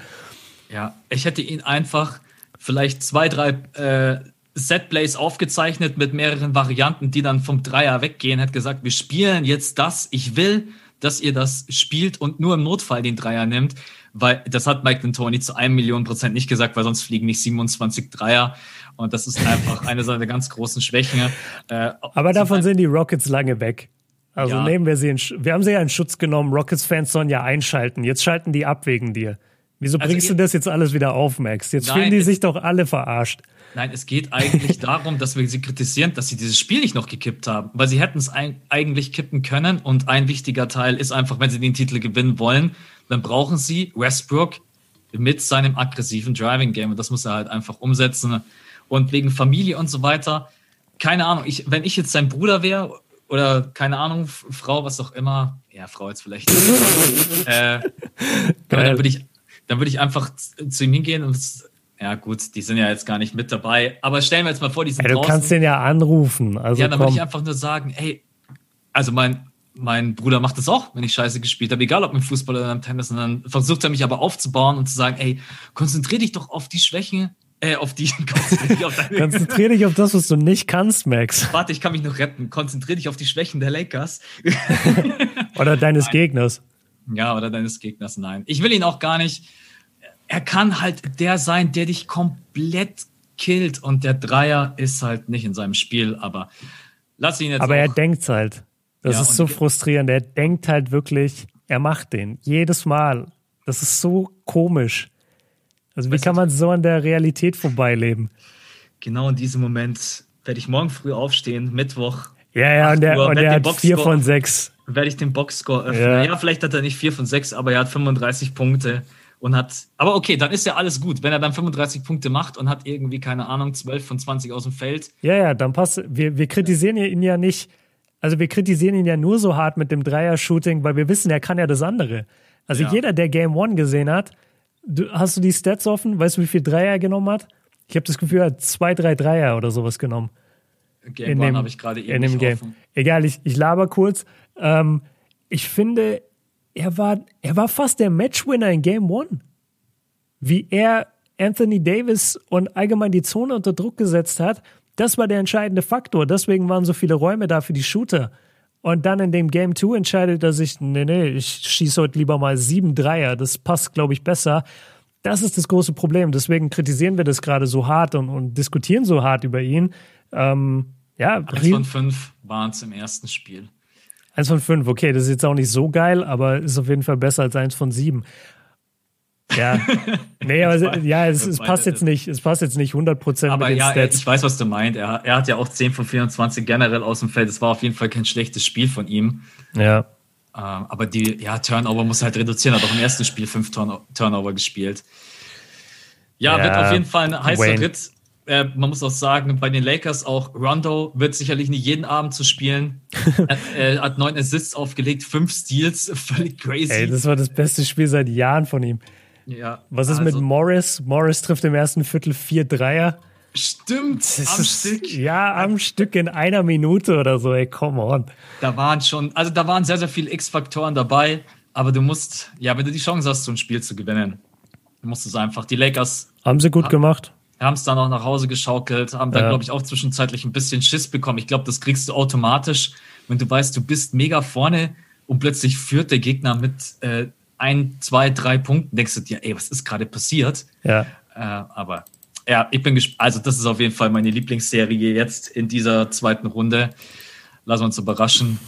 Ja, ich hätte ihn einfach vielleicht zwei, drei äh, Setplays aufgezeichnet mit mehreren Varianten, die dann vom Dreier weggehen, hätte gesagt, wir spielen jetzt das, ich will, dass ihr das spielt und nur im Notfall den Dreier nimmt, weil das hat Mike D'Antoni zu einem Million Prozent nicht gesagt, weil sonst fliegen nicht 27 Dreier. Und das ist einfach eine seiner ganz großen Schwächen. Äh, Aber davon sind die Rockets lange weg. Also ja. nehmen wir sie in, wir haben sie ja in Schutz genommen. Rockets-Fans sollen ja einschalten. Jetzt schalten die ab wegen dir. Wieso also bringst du das jetzt alles wieder auf, Max? Jetzt nein, fühlen die sich doch alle verarscht. Nein, es geht eigentlich darum, dass wir sie kritisieren, dass sie dieses Spiel nicht noch gekippt haben. Weil sie hätten es eigentlich kippen können. Und ein wichtiger Teil ist einfach, wenn sie den Titel gewinnen wollen, dann brauchen sie Westbrook mit seinem aggressiven Driving Game. Und das muss er halt einfach umsetzen und wegen Familie und so weiter. Keine Ahnung, ich, wenn ich jetzt sein Bruder wäre oder keine Ahnung, Frau, was auch immer, ja, Frau jetzt vielleicht, äh, dann würde ich, dann würde ich einfach zu ihm hingehen und ja, gut, die sind ja jetzt gar nicht mit dabei. Aber stellen wir jetzt mal vor, die sind hey, Du draußen. kannst den ja anrufen. Also ja, dann würde ich einfach nur sagen, ey, also mein, mein Bruder macht das auch, wenn ich Scheiße gespielt habe, egal ob im Fußball oder im Tennis. Und dann versucht er mich aber aufzubauen und zu sagen, ey, konzentrier dich doch auf die Schwächen äh, auf die. Konzentrier dich auf, konzentrier dich auf das, was du nicht kannst, Max. Warte, ich kann mich noch retten. Konzentrier dich auf die Schwächen der Lakers. oder deines nein. Gegners. Ja, oder deines Gegners, nein. Ich will ihn auch gar nicht. Er kann halt der sein, der dich komplett killt. Und der Dreier ist halt nicht in seinem Spiel, aber lass ihn jetzt. Aber er denkt halt. Das ja, ist so frustrierend. Er denkt halt wirklich, er macht den. Jedes Mal. Das ist so komisch. Also wie kann man so an der Realität vorbeileben? Genau in diesem Moment werde ich morgen früh aufstehen, Mittwoch. Ja, ja, und der, und der hat vier von sechs. Werde ich den Boxscore öffnen. Ja. ja, vielleicht hat er nicht vier von sechs, aber er hat 35 Punkte und hat. Aber okay, dann ist ja alles gut. Wenn er dann 35 Punkte macht und hat irgendwie, keine Ahnung, 12 von 20 aus dem Feld. Ja, ja, dann passt. Wir, wir kritisieren ihn ja nicht. Also wir kritisieren ihn ja nur so hart mit dem Dreier-Shooting, weil wir wissen, er kann ja das andere. Also ja. jeder, der Game One gesehen hat, du, hast du die Stats offen? Weißt du, wie viel Dreier er genommen hat? Ich habe das Gefühl, er hat zwei, drei Dreier oder sowas genommen. Game One habe ich gerade eben in dem Game. Offen. Egal, ich, ich laber kurz. Ähm, ich finde, er war, er war fast der Matchwinner in Game One. Wie er Anthony Davis und allgemein die Zone unter Druck gesetzt hat, das war der entscheidende Faktor. Deswegen waren so viele Räume da für die Shooter. Und dann in dem Game 2 entscheidet er sich, nee, nee, ich schieße heute lieber mal sieben Dreier. Das passt, glaube ich, besser. Das ist das große Problem. Deswegen kritisieren wir das gerade so hart und, und diskutieren so hart über ihn. Ähm, ja, Eins von fünf waren es im ersten Spiel. Eins von fünf, okay, das ist jetzt auch nicht so geil, aber ist auf jeden Fall besser als eins von sieben. Ja, nee, aber ja, es, es passt jetzt nicht, es passt jetzt nicht 100 Prozent Aber ja, Stats. ich weiß, was du meinst. Er, er hat ja auch 10 von 24 generell aus dem Feld. Es war auf jeden Fall kein schlechtes Spiel von ihm. Ja. Ähm, aber die, ja, Turnover muss halt reduzieren. Hat auch im ersten Spiel fünf Turn Turnover gespielt. Ja, ja, wird auf jeden Fall ein heißer Wayne. Ritt äh, man muss auch sagen, bei den Lakers auch Rondo wird sicherlich nicht jeden Abend zu spielen. er, hat neun Assists aufgelegt, fünf Steals, völlig crazy. Ey, das war das beste Spiel seit Jahren von ihm. Ja. Was ist also, mit Morris? Morris trifft im ersten Viertel vier Dreier. Stimmt, am ist, Stück. Ja, am Stück in einer Minute oder so, ey, come on. Da waren schon, also da waren sehr, sehr viele X-Faktoren dabei, aber du musst, ja, wenn du die Chance hast, so ein Spiel zu gewinnen, musst du es einfach. Die Lakers. Haben sie gut gemacht haben es dann auch nach Hause geschaukelt, haben ja. glaube ich, auch zwischenzeitlich ein bisschen Schiss bekommen. Ich glaube, das kriegst du automatisch, wenn du weißt, du bist mega vorne und plötzlich führt der Gegner mit äh, ein, zwei, drei Punkten. Denkst du dir, ey, was ist gerade passiert? Ja. Äh, aber ja, ich bin gespannt. Also, das ist auf jeden Fall meine Lieblingsserie jetzt in dieser zweiten Runde. Lassen wir uns überraschen.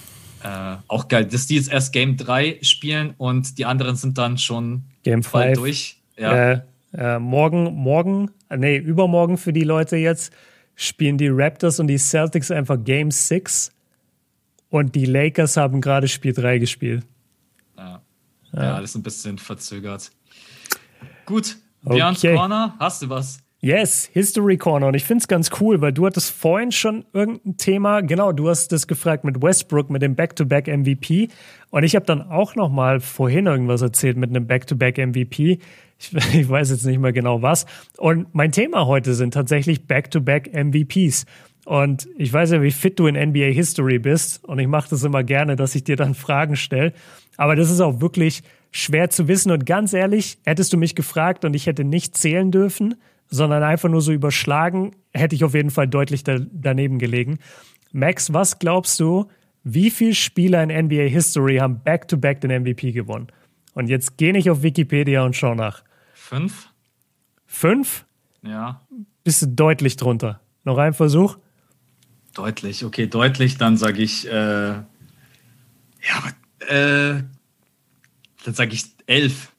Äh, auch geil, dass die jetzt erst Game 3 spielen und die anderen sind dann schon Game 5 durch. Ja. Äh, äh, morgen, morgen, nee, übermorgen für die Leute jetzt, spielen die Raptors und die Celtics einfach Game 6 und die Lakers haben gerade Spiel 3 gespielt. Ja. alles ein bisschen verzögert. Gut, Björns okay. Corner, hast du was? Yes, History Corner. Und ich finde es ganz cool, weil du hattest vorhin schon irgendein Thema, genau, du hast das gefragt mit Westbrook, mit dem Back-to-Back MVP. Und ich habe dann auch noch mal vorhin irgendwas erzählt mit einem Back-to-Back MVP. Ich, ich, weiß jetzt nicht mehr genau was. Und mein Thema heute sind tatsächlich Back-to-Back MVPs. Und ich weiß ja, wie fit du in NBA History bist. Und ich mache das immer gerne, dass ich dir dann Fragen stelle. Aber das ist auch wirklich schwer zu wissen. Und ganz ehrlich, hättest du mich gefragt und ich hätte nicht zählen dürfen, sondern einfach nur so überschlagen, hätte ich auf jeden Fall deutlich da, daneben gelegen. Max, was glaubst du, wie viele Spieler in NBA History haben back-to-back -back den MVP gewonnen? Und jetzt geh nicht auf Wikipedia und schau nach. Fünf. Fünf? Ja. Bist du deutlich drunter. Noch ein Versuch? Deutlich, okay, deutlich, dann sage ich, äh, ja, äh, dann sage ich elf.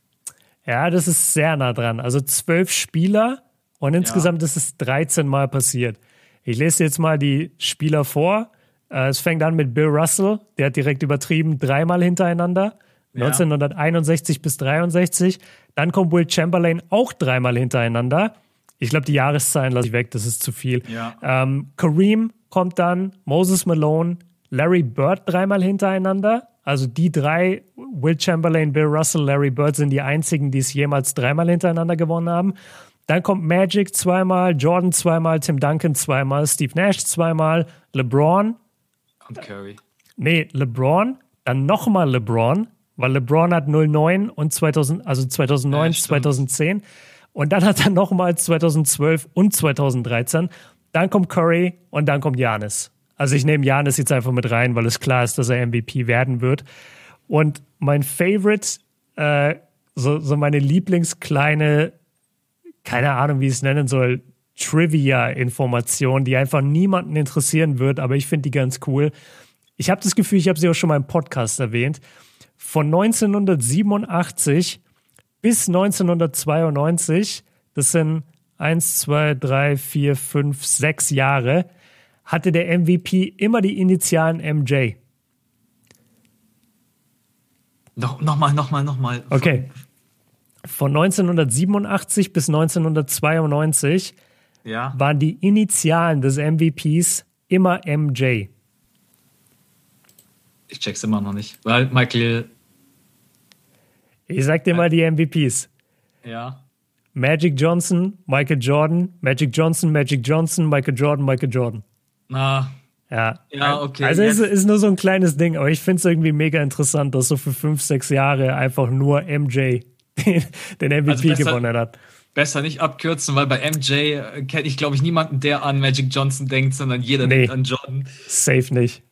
Ja, das ist sehr nah dran. Also zwölf Spieler und insgesamt ja. ist es 13 Mal passiert. Ich lese jetzt mal die Spieler vor. Äh, es fängt an mit Bill Russell, der hat direkt übertrieben, dreimal hintereinander. Ja. 1961 bis 63. Dann kommt Will Chamberlain auch dreimal hintereinander. Ich glaube, die Jahreszahlen lasse ich weg, das ist zu viel. Ja. Ähm, Kareem kommt dann, Moses Malone, Larry Bird dreimal hintereinander. Also die drei, Will Chamberlain, Bill Russell, Larry Bird, sind die einzigen, die es jemals dreimal hintereinander gewonnen haben. Dann kommt Magic zweimal, Jordan zweimal, Tim Duncan zweimal, Steve Nash zweimal, LeBron. Und Curry. Nee, LeBron, dann nochmal LeBron, weil LeBron hat 09 und 2000, also 2009, ja, 2010. Und dann hat er nochmal 2012 und 2013. Dann kommt Curry und dann kommt Janis. Also ich nehme Janis jetzt einfach mit rein, weil es klar ist, dass er MVP werden wird. Und mein Favorite, äh, so, so meine Lieblingskleine, keine Ahnung, wie ich es nennen soll, Trivia-Information, die einfach niemanden interessieren wird, aber ich finde die ganz cool. Ich habe das Gefühl, ich habe sie auch schon mal im Podcast erwähnt von 1987 bis 1992, das sind eins, zwei, drei, vier, fünf, sechs Jahre, hatte der MVP immer die Initialen MJ. Noch, nochmal, nochmal, nochmal. Okay. Von 1987 bis 1992 ja. waren die Initialen des MVPs immer MJ. Ich check's immer noch nicht. Weil Michael. Ich sag dir mal die MVPs. Ja. Magic Johnson, Michael Jordan, Magic Johnson, Magic Johnson, Michael Jordan, Michael Jordan. Na. Ja. Ja, okay. Also es ist nur so ein kleines Ding, aber ich finde es irgendwie mega interessant, dass so für fünf, sechs Jahre einfach nur MJ den, den MVP Also besser- gewonnen hat. Besser nicht abkürzen, weil bei MJ äh, kenne ich, glaube ich, niemanden, der an Magic Johnson denkt, sondern jeder Nee. denkt an Jordan. Safe nicht.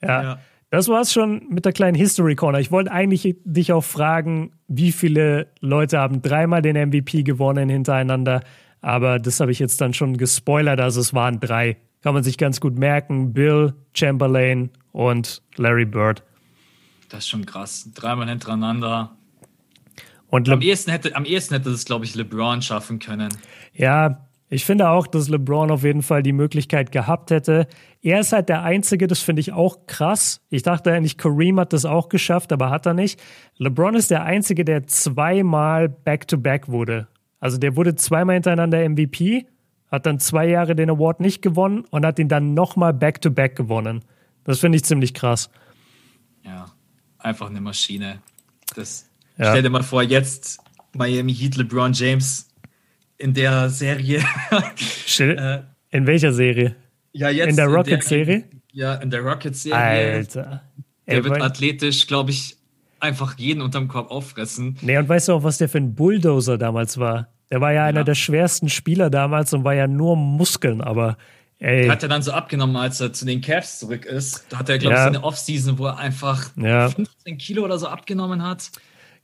Ja. Ja. Das war's schon mit der kleinen History Corner. Ich wollte eigentlich dich auch fragen, wie viele Leute haben dreimal den MVP gewonnen hintereinander, aber das habe ich jetzt dann schon gespoilert, also es waren drei. Kann man sich ganz gut merken. Bill, Chamberlain und Larry Bird. Das ist schon krass. Dreimal hintereinander. Und Am Le ehesten hätte, am ehesten hätte das, glaube ich, LeBron schaffen können. ja, ich finde auch, dass LeBron auf jeden Fall die Möglichkeit gehabt hätte. Er ist halt der Einzige, das finde ich auch krass. Ich dachte eigentlich, Kareem hat das auch geschafft, aber hat er nicht. LeBron ist der Einzige, der zweimal Back-to-Back wurde. Also der wurde zweimal hintereinander MVP, hat dann zwei Jahre den Award nicht gewonnen und hat ihn dann nochmal Back-to-Back gewonnen. Das finde ich ziemlich krass. Ja, einfach eine Maschine. Das, Ja. Stell dir mal vor, jetzt Miami Heat, LeBron James in der Serie. Äh, In welcher Serie? ja, jetzt In der Rockets-Serie? Ja, in der Rockets-Serie. Alter. Der Ey, wird athletisch, glaube ich, einfach jeden unterm Korb auffressen. Nee, und weißt du auch, was der für ein Bulldozer damals war? Der war ja, einer Ja. der schwersten Spieler damals und war ja nur Muskeln, aber ey, Hat er dann so abgenommen, als er zu den Cavs zurück ist. Da hat er, glaube ich, Ja. so eine Offseason, wo er einfach Ja. 15 Kilo oder so abgenommen hat.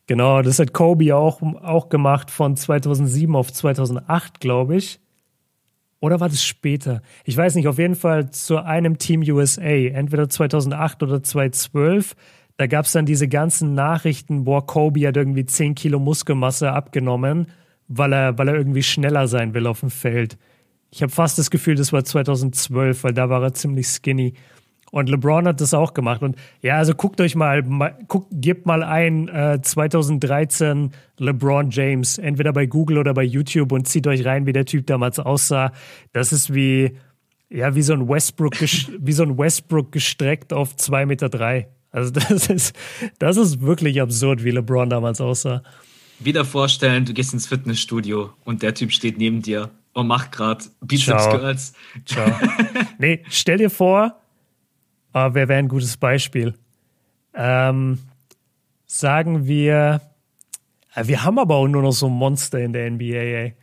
genau, das hat Kobe auch, auch gemacht von 2007 auf 2008, glaube ich. Oder war das später? Ich weiß nicht, auf jeden Fall zu einem Team USA, entweder 2008 oder 2012. Da gab es dann diese ganzen Nachrichten, boah, Kobe hat irgendwie 10 Kilo Muskelmasse abgenommen, weil er, weil er irgendwie schneller sein will auf dem Feld. Ich habe fast das Gefühl, das war 2012, weil da war er ziemlich skinny. Und LeBron hat das auch gemacht. Und ja, also guckt euch mal, mal guckt, gebt mal ein äh, 2013 LeBron James, entweder bei Google oder bei YouTube und zieht euch rein, wie der Typ damals aussah. Das ist wie, ja, wie so ein Westbrook, wie so ein Westbrook gestreckt auf 2,3 Meter. Drei. Also das ist, das ist wirklich absurd, wie LeBron damals aussah. Wieder vorstellen, du gehst ins Fitnessstudio und der Typ steht neben dir und macht gerade Biceps Ciao. Curls. Ciao. nee, stell dir vor, ah, wer wäre ein gutes Beispiel? Ähm, sagen wir, ah, wir haben aber auch nur noch so Monster in der NBA, ey.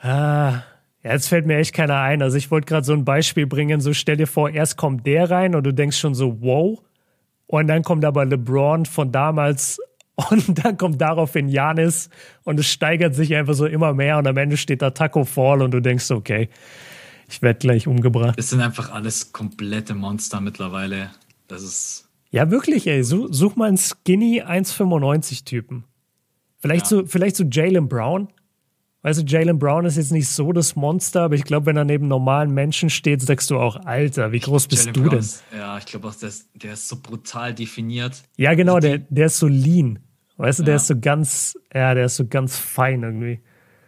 Ah, ja, jetzt fällt mir echt keiner ein. Also ich wollte gerade so ein Beispiel bringen, so stell dir vor, erst kommt der rein und du denkst schon so, wow. Und dann kommt aber LeBron von damals und dann kommt daraufhin Janis und es steigert sich einfach so immer mehr und am Ende steht da Taco Fall und du denkst, okay, ich werde gleich umgebracht. Das sind einfach alles komplette Monster mittlerweile. Das ist. Ja, wirklich, ey. Such, such mal einen Skinny 1,95 Typen. Vielleicht Ja. so, vielleicht so Jalen Brown. Weißt du, Jalen Brown ist jetzt nicht so das Monster, aber ich glaube, wenn er neben normalen Menschen steht, sagst du auch, Alter, wie groß bist Jalen du Brown denn? ist- Ja, ich glaube auch, der ist, der ist so brutal definiert. Ja, genau, der, der ist so lean. Weißt du, der Ja. ist so ganz, ja, der ist so ganz fein irgendwie.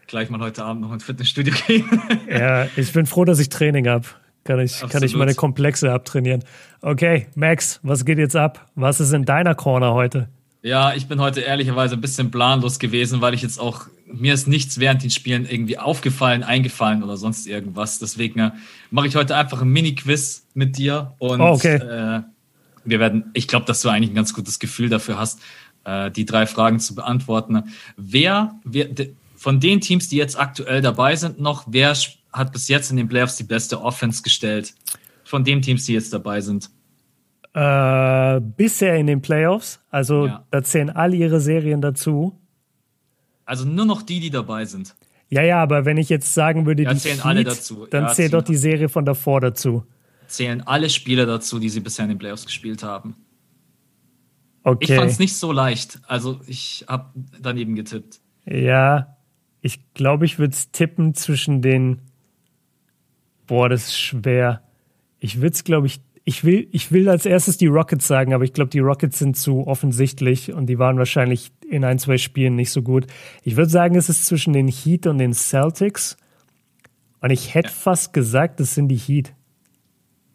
Gleich mal heute Abend noch ins Fitnessstudio gehen. Ja, ich bin froh, dass ich Training habe. Kann ich, kann ich meine Komplexe abtrainieren. Okay, Max, was geht jetzt ab? Was ist in deiner Corner heute? Ja, ich bin heute ehrlicherweise ein bisschen planlos gewesen, weil ich jetzt auch, mir ist nichts während den Spielen irgendwie aufgefallen, eingefallen oder sonst irgendwas. Deswegen äh, mache ich heute einfach ein Mini-Quiz mit dir und Oh, okay. äh, wir werden, ich glaube, dass du eigentlich ein ganz gutes Gefühl dafür hast, äh, die drei Fragen zu beantworten. Wer, wer de, von den Teams, die jetzt aktuell dabei sind, noch, wer hat bis jetzt in den Playoffs die beste Offense gestellt? Von den Teams, die jetzt dabei sind. Äh, bisher in den Playoffs, also Ja. da zählen alle ihre Serien dazu. Also nur noch die, die dabei sind. Ja, ja, aber wenn ich jetzt sagen würde, Ja, die zählen Heat, alle dazu. dann Ja, zählt doch die Serie von davor dazu. zählen alle Spieler dazu, die sie bisher in den Playoffs gespielt haben. Okay. Ich fand es nicht so leicht. Also ich habe daneben getippt. Ja, ich glaube, ich würde es tippen zwischen den. Boah, das ist schwer. Ich würde es, glaube ich, ich will, ich will als erstes die Rockets sagen, aber ich glaube, die Rockets sind zu offensichtlich und die waren wahrscheinlich in ein, zwei Spielen nicht so gut. Ich würde sagen, es ist zwischen den Heat und den Celtics. Und ich hätte ja. fast gesagt, das sind die Heat.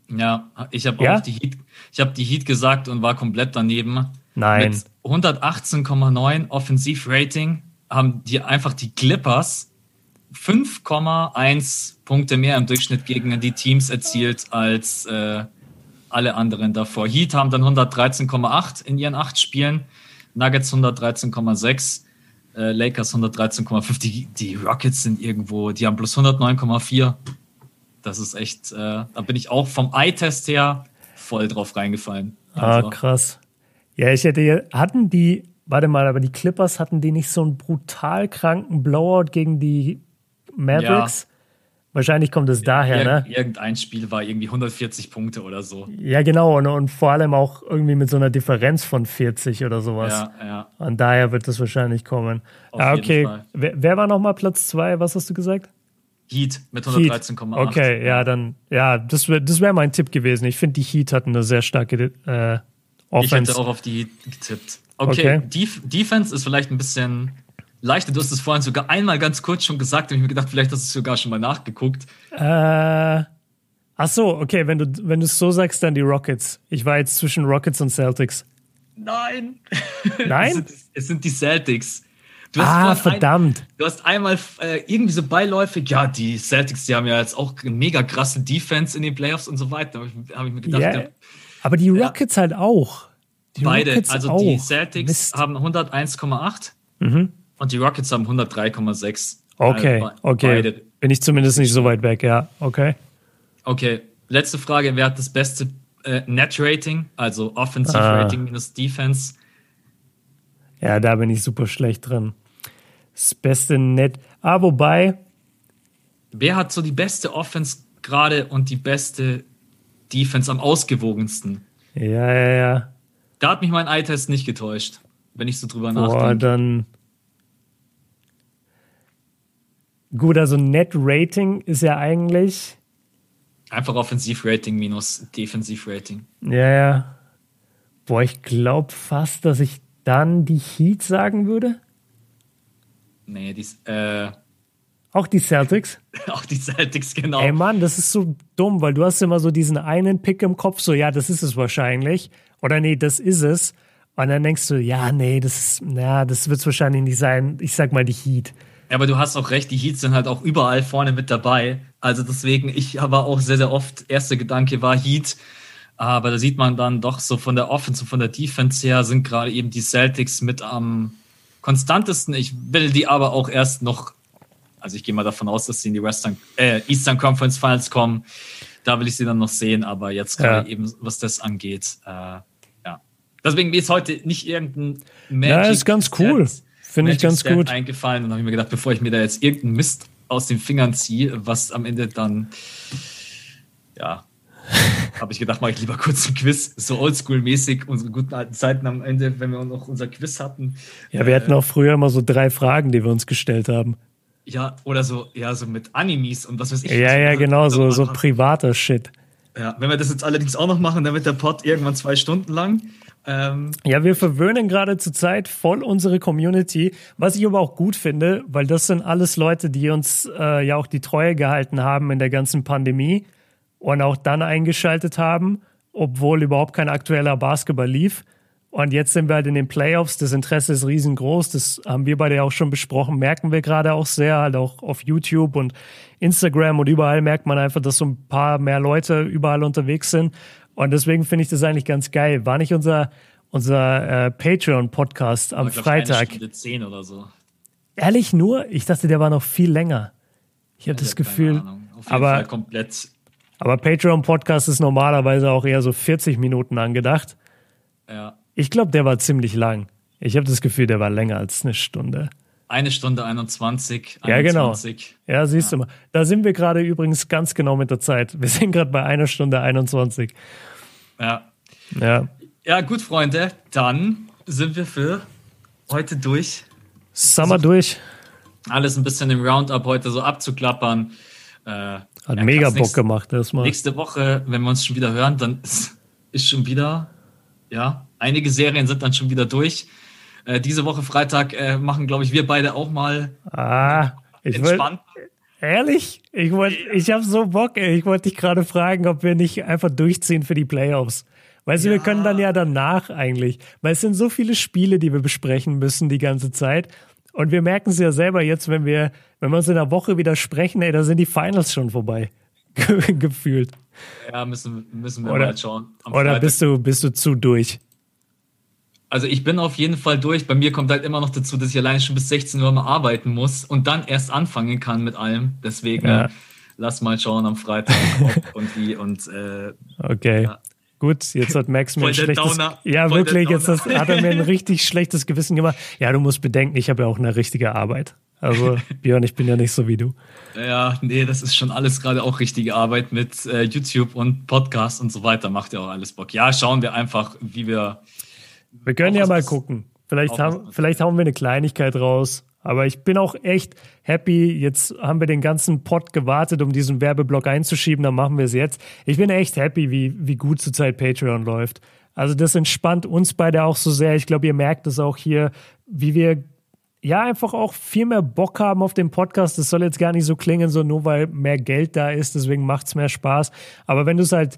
Ja, ich habe ja? auch die Heat, ich habe die Heat gesagt und war komplett daneben. Nein. Mit 118,9 Offensivrating haben die einfach die Clippers 5,1 Punkte mehr im Durchschnitt gegen die Teams erzielt als äh, alle anderen davor. Heat haben dann 113,8 in ihren acht Spielen, Nuggets 113,6, äh, Lakers 113,5. Die, die Rockets sind irgendwo, die haben plus 109,4. Das ist echt, äh, da bin ich auch vom Eye-Test her voll drauf reingefallen. Ah, also. Ah, krass. Ja, ich hätte, hier, hatten die, warte mal, aber die Clippers hatten die nicht so einen brutal kranken Blowout gegen die Mavericks? Ja. Wahrscheinlich kommt es daher, Ir ne? Irgendein Spiel war irgendwie 140 Punkte oder so. Ja, genau. Und, und, vor allem auch irgendwie mit so einer Differenz von 40 oder sowas. Ja, ja. Und daher wird das wahrscheinlich kommen. Auf ja, okay. Wer, wer, war nochmal Platz 2? Was hast du gesagt? Heat mit 113,8. Okay, ja, dann, ja, das wäre das wär mein Tipp gewesen. Ich finde, die Heat hatten eine sehr starke äh, Offense. Ich hätte auch auf die Heat getippt. Okay, okay. Def Defense ist vielleicht ein bisschen leichter. Du hast es vorhin sogar einmal ganz kurz schon gesagt und ich mir gedacht, vielleicht hast du es sogar schon mal nachgeguckt. Äh, ach so, okay, wenn du wenn du es so sagst, dann die Rockets. Ich war jetzt zwischen Rockets und Celtics. Nein. Nein? es, sind, es sind die Celtics. Ah, verdammt. Ein, du hast einmal äh, irgendwie so beiläufig, ja, die Celtics, die haben ja jetzt auch eine mega krasse Defense in den Playoffs und so weiter. Habe ich, hab ich, mir gedacht. Yeah, ja, aber die Rockets ja. halt auch. Die Beide, Rockets also auch. die Celtics Mist. haben 101,8. Mhm. Und die Rockets haben 103,6. Okay, also okay. Beide. Bin ich zumindest nicht so weit weg, ja. Okay. Okay, letzte Frage. Wer hat das beste äh, Net-Rating, also Offensive ah. Rating minus Defense? Ja, da bin ich super schlecht drin. Das beste Net. Ah, wobei. Wer hat so die beste Offense gerade und die beste Defense am ausgewogensten? Ja, ja, ja. Da hat mich mein Eye-Test nicht getäuscht, wenn ich so drüber Boah, nachdenke. Boah, dann. Gut, also Net Rating ist ja eigentlich. Einfach Offensivrating minus Defensivrating. Ja, ja. Boah, ich glaube fast, dass ich dann die Heat sagen würde. Nee, die, äh. Auch die Celtics? auch die Celtics, genau. Ey Mann, das ist so dumm, weil du hast immer so diesen einen Pick im Kopf, so ja, das ist es wahrscheinlich. Oder nee, das ist es. Und dann denkst du, ja, nee, das ist, na, das wird es wahrscheinlich nicht sein. Ich sag mal die Heat. Ja, aber du hast auch recht, die Heats sind halt auch überall vorne mit dabei. Also deswegen, ich habe auch sehr, sehr oft, erster Gedanke war Heat. Aber da sieht man dann doch so von der Offense und von der Defense her sind gerade eben die Celtics mit am konstantesten. Ich will die aber auch erst noch, also ich gehe mal davon aus, dass sie in die Western, äh, Eastern Conference Finals kommen. Da will ich sie dann noch sehen, aber jetzt gerade ja. eben, was das angeht, äh, ja. Deswegen ist heute nicht irgendein Magic. Ja, ist ganz cool. Finde ich ganz gut. eingefallen und habe mir gedacht, bevor ich mir da jetzt irgendeinen Mist aus den Fingern ziehe, was am Ende dann, ja, habe ich gedacht, mache ich lieber kurz ein Quiz, so oldschool-mäßig, unsere guten alten Zeiten am Ende, wenn wir noch unser Quiz hatten. Ja, wir hatten auch früher immer so drei Fragen, die wir uns gestellt haben. Ja, oder so, ja, so mit Animes und was weiß ich. Ja, ja, genau, so, so privater Shit. Ja, wenn wir das jetzt allerdings auch noch machen, dann wird der Pod irgendwann zwei Stunden lang. Ähm, ja, wir verwöhnen gerade zur Zeit voll unsere Community, was ich aber auch gut finde, weil das sind alles Leute, die uns äh, ja auch die Treue gehalten haben in der ganzen Pandemie und auch dann eingeschaltet haben, obwohl überhaupt kein aktueller Basketball lief. Und jetzt sind wir halt in den Playoffs. Das Interesse ist riesengroß. Das haben wir beide auch schon besprochen. Merken wir gerade auch sehr, halt auch auf YouTube und Instagram und überall merkt man einfach, dass so ein paar mehr Leute überall unterwegs sind. Und deswegen finde ich das eigentlich ganz geil. War nicht unser, unser äh, Patreon-Podcast am glaub, Freitag. Eine 10 oder so. Ehrlich nur? Ich dachte, der war noch viel länger. Ich habe ja, das Gefühl. aber, komplett. Aber Patreon-Podcast ist normalerweise auch eher so 40 Minuten angedacht. Ja. Ich glaube, der war ziemlich lang. Ich habe das Gefühl, der war länger als eine Stunde. Eine Stunde 21. 21. Ja, genau. Ja, siehst ja. du mal. Da sind wir gerade übrigens ganz genau mit der Zeit. Wir sind gerade bei einer Stunde 21. Ja. Ja. Ja, gut, Freunde, dann sind wir für heute durch. Summer durch. Alles ein bisschen im Roundup heute so abzuklappern. Äh, Hat ja, mega Bock nächste, gemacht erstmal. Nächste Woche, wenn wir uns schon wieder hören, dann ist, ist schon wieder, ja, einige Serien sind dann schon wieder durch. Äh, diese Woche Freitag äh, machen, glaube ich, wir beide auch mal ah, ich entspannt. Will, ehrlich? Ich, wollt, ich habe so Bock, ey. Ich wollte dich gerade fragen, ob wir nicht einfach durchziehen für die Playoffs. Weißt du, ja. wir können dann ja danach eigentlich, weil es sind so viele Spiele, die wir besprechen müssen die ganze Zeit. Und wir merken es ja selber jetzt, wenn wir, wenn wir uns in der Woche wieder sprechen, ey, da sind die Finals schon vorbei. Gefühlt. Ja, müssen, müssen wir oder, mal schauen. Oder bist du, bist du zu durch? Also ich bin auf jeden Fall durch. Bei mir kommt halt immer noch dazu, dass ich alleine schon bis 16 Uhr mal arbeiten muss und dann erst anfangen kann mit allem. Deswegen ja. lass mal schauen am Freitag, und wie und äh, okay. Ja. Gut, jetzt hat Max mir ein schlechtes Downer. Ja, wirklich, jetzt hat er mir ein richtig schlechtes Gewissen gemacht. Ja, du musst bedenken, ich habe ja auch eine richtige Arbeit. Also, Björn, ich bin ja nicht so wie du. Ja, nee, das ist schon alles gerade auch richtige Arbeit mit äh, YouTube und Podcast und so weiter. Macht ja auch alles Bock. Ja, schauen wir einfach, wie wir. Wir können ja mal gucken. Vielleicht, haben, vielleicht hauen wir eine Kleinigkeit raus. Aber ich bin auch echt happy. Jetzt haben wir den ganzen Pod gewartet, um diesen Werbeblock einzuschieben. Dann machen wir es jetzt. Ich bin echt happy, wie, wie gut zurzeit Patreon läuft. Also das entspannt uns beide auch so sehr. Ich glaube, ihr merkt es auch hier, wie wir ja einfach auch viel mehr Bock haben auf den Podcast. Das soll jetzt gar nicht so klingen, so nur weil mehr Geld da ist, deswegen macht es mehr Spaß. Aber wenn du es halt,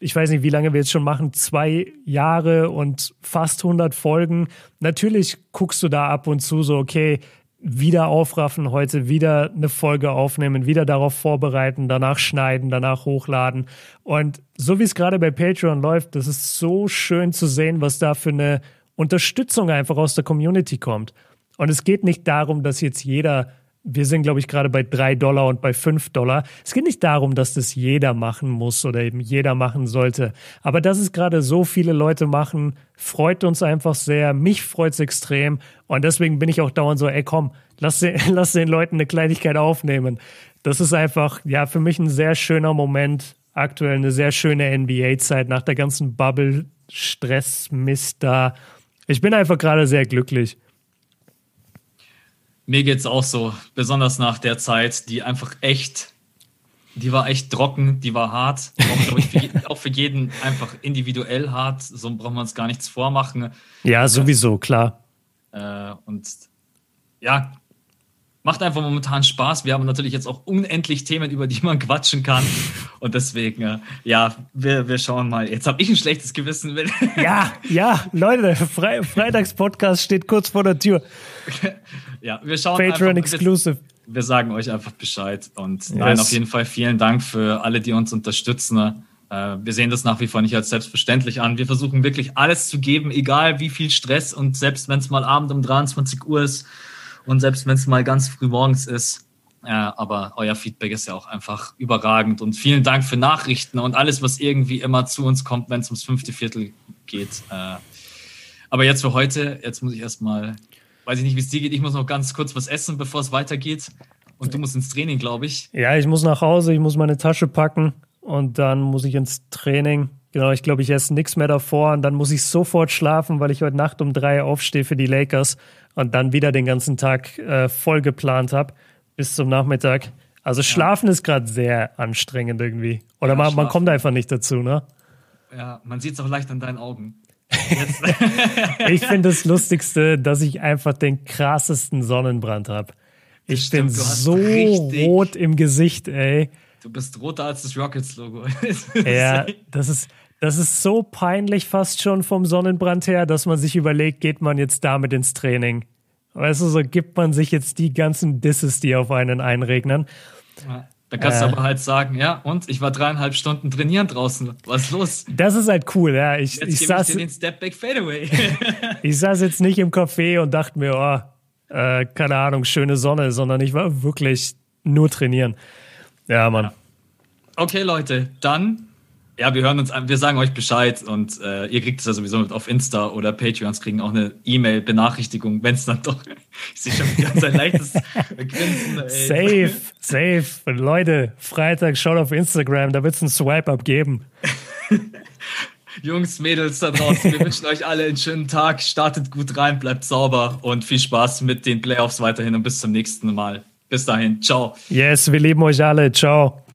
ich weiß nicht, wie lange wir jetzt schon machen, zwei Jahre und fast 100 Folgen, natürlich guckst du da ab und zu so, okay, wieder aufraffen, heute wieder eine Folge aufnehmen, wieder darauf vorbereiten, danach schneiden, danach hochladen. Und so wie es gerade bei Patreon läuft, das ist so schön zu sehen, was da für eine Unterstützung einfach aus der Community kommt. Und es geht nicht darum, dass jetzt jeder wir sind, glaube ich, gerade bei drei Dollar und bei fünf Dollar. Es geht nicht darum, dass das jeder machen muss oder eben jeder machen sollte. Aber dass es gerade so viele Leute machen, freut uns einfach sehr. Mich freut es extrem. Und deswegen bin ich auch dauernd so, ey komm, lass den, lass den Leuten eine Kleinigkeit aufnehmen. Das ist einfach, ja, für mich ein sehr schöner Moment. Aktuell eine sehr schöne NBA-Zeit nach der ganzen Bubble, Stress, Mist da. Ich bin einfach gerade sehr glücklich. Mir geht es auch so, besonders nach der Zeit, die einfach echt, die war echt trocken, die war hart. Auch, ich, für, auch für jeden einfach individuell hart. So braucht man es gar nichts vormachen. Ja, sowieso, klar. Äh, und ja, macht einfach momentan Spaß. Wir haben natürlich jetzt auch unendlich Themen, über die man quatschen kann. Und deswegen, äh, ja, wir, wir schauen mal. Jetzt habe ich ein schlechtes Gewissen. ja, ja, Leute, Fre Freitagspodcast steht kurz vor der Tür. Ja, wir schauen Patreon einfach, Exclusive. Wir, wir, sagen euch einfach Bescheid. Und yes. nein, auf jeden Fall vielen Dank für alle, die uns unterstützen. Äh, wir sehen das nach wie vor nicht als selbstverständlich an. Wir versuchen wirklich alles zu geben, egal wie viel Stress und selbst wenn es mal Abend um 23 Uhr ist und selbst wenn es mal ganz früh morgens ist. Ja, aber euer Feedback ist ja auch einfach überragend und vielen Dank für Nachrichten und alles, was irgendwie immer zu uns kommt, wenn es ums fünfte Viertel geht. Äh, aber jetzt für heute, jetzt muss ich erstmal weiß ich nicht, wie es dir geht. Ich muss noch ganz kurz was essen, bevor es weitergeht. Und du musst ins Training, glaube ich. Ja, ich muss nach Hause, ich muss meine Tasche packen und dann muss ich ins Training. Genau, ich glaube, ich esse nichts mehr davor und dann muss ich sofort schlafen, weil ich heute Nacht um drei aufstehe für die Lakers und dann wieder den ganzen Tag äh, voll geplant habe bis zum Nachmittag. Also Schlafen ja. ist gerade sehr anstrengend irgendwie. Oder ja, man, man kommt einfach nicht dazu, ne? Ja, man sieht es auch leicht an deinen Augen. ich finde das Lustigste, dass ich einfach den krassesten Sonnenbrand habe. Ich stimmt, bin so rot im Gesicht, ey. Du bist roter als das Rockets-Logo. ja, das ist, das ist so peinlich fast schon vom Sonnenbrand her, dass man sich überlegt, geht man jetzt damit ins Training? Weißt du, so gibt man sich jetzt die ganzen Disses, die auf einen einregnen. Ja. Da kannst äh, du aber halt sagen, ja, und ich war dreieinhalb Stunden trainieren draußen. Was ist los? Das ist halt cool, ja. Ich, jetzt ich saß, ich dir den Stepback Fadeaway. ich saß jetzt nicht im Café und dachte mir, oh, äh, keine Ahnung, schöne Sonne, sondern ich war wirklich nur trainieren. Ja, Mann. Okay, Leute, dann ja, wir hören uns an, wir sagen euch Bescheid und äh, ihr kriegt es ja sowieso mit auf Insta oder Patreons kriegen auch eine E-Mail-Benachrichtigung, wenn es dann doch. Ich sehe schon wieder sein leichtes Grinsen. Ey. Safe, safe. Und Leute, Freitag schaut auf Instagram, da wird es einen Swipe-Up geben. Jungs, Mädels da draußen, wir wünschen euch alle einen schönen Tag. Startet gut rein, bleibt sauber und viel Spaß mit den Playoffs weiterhin und bis zum nächsten Mal. Bis dahin, ciao. Yes, wir lieben euch alle. Ciao.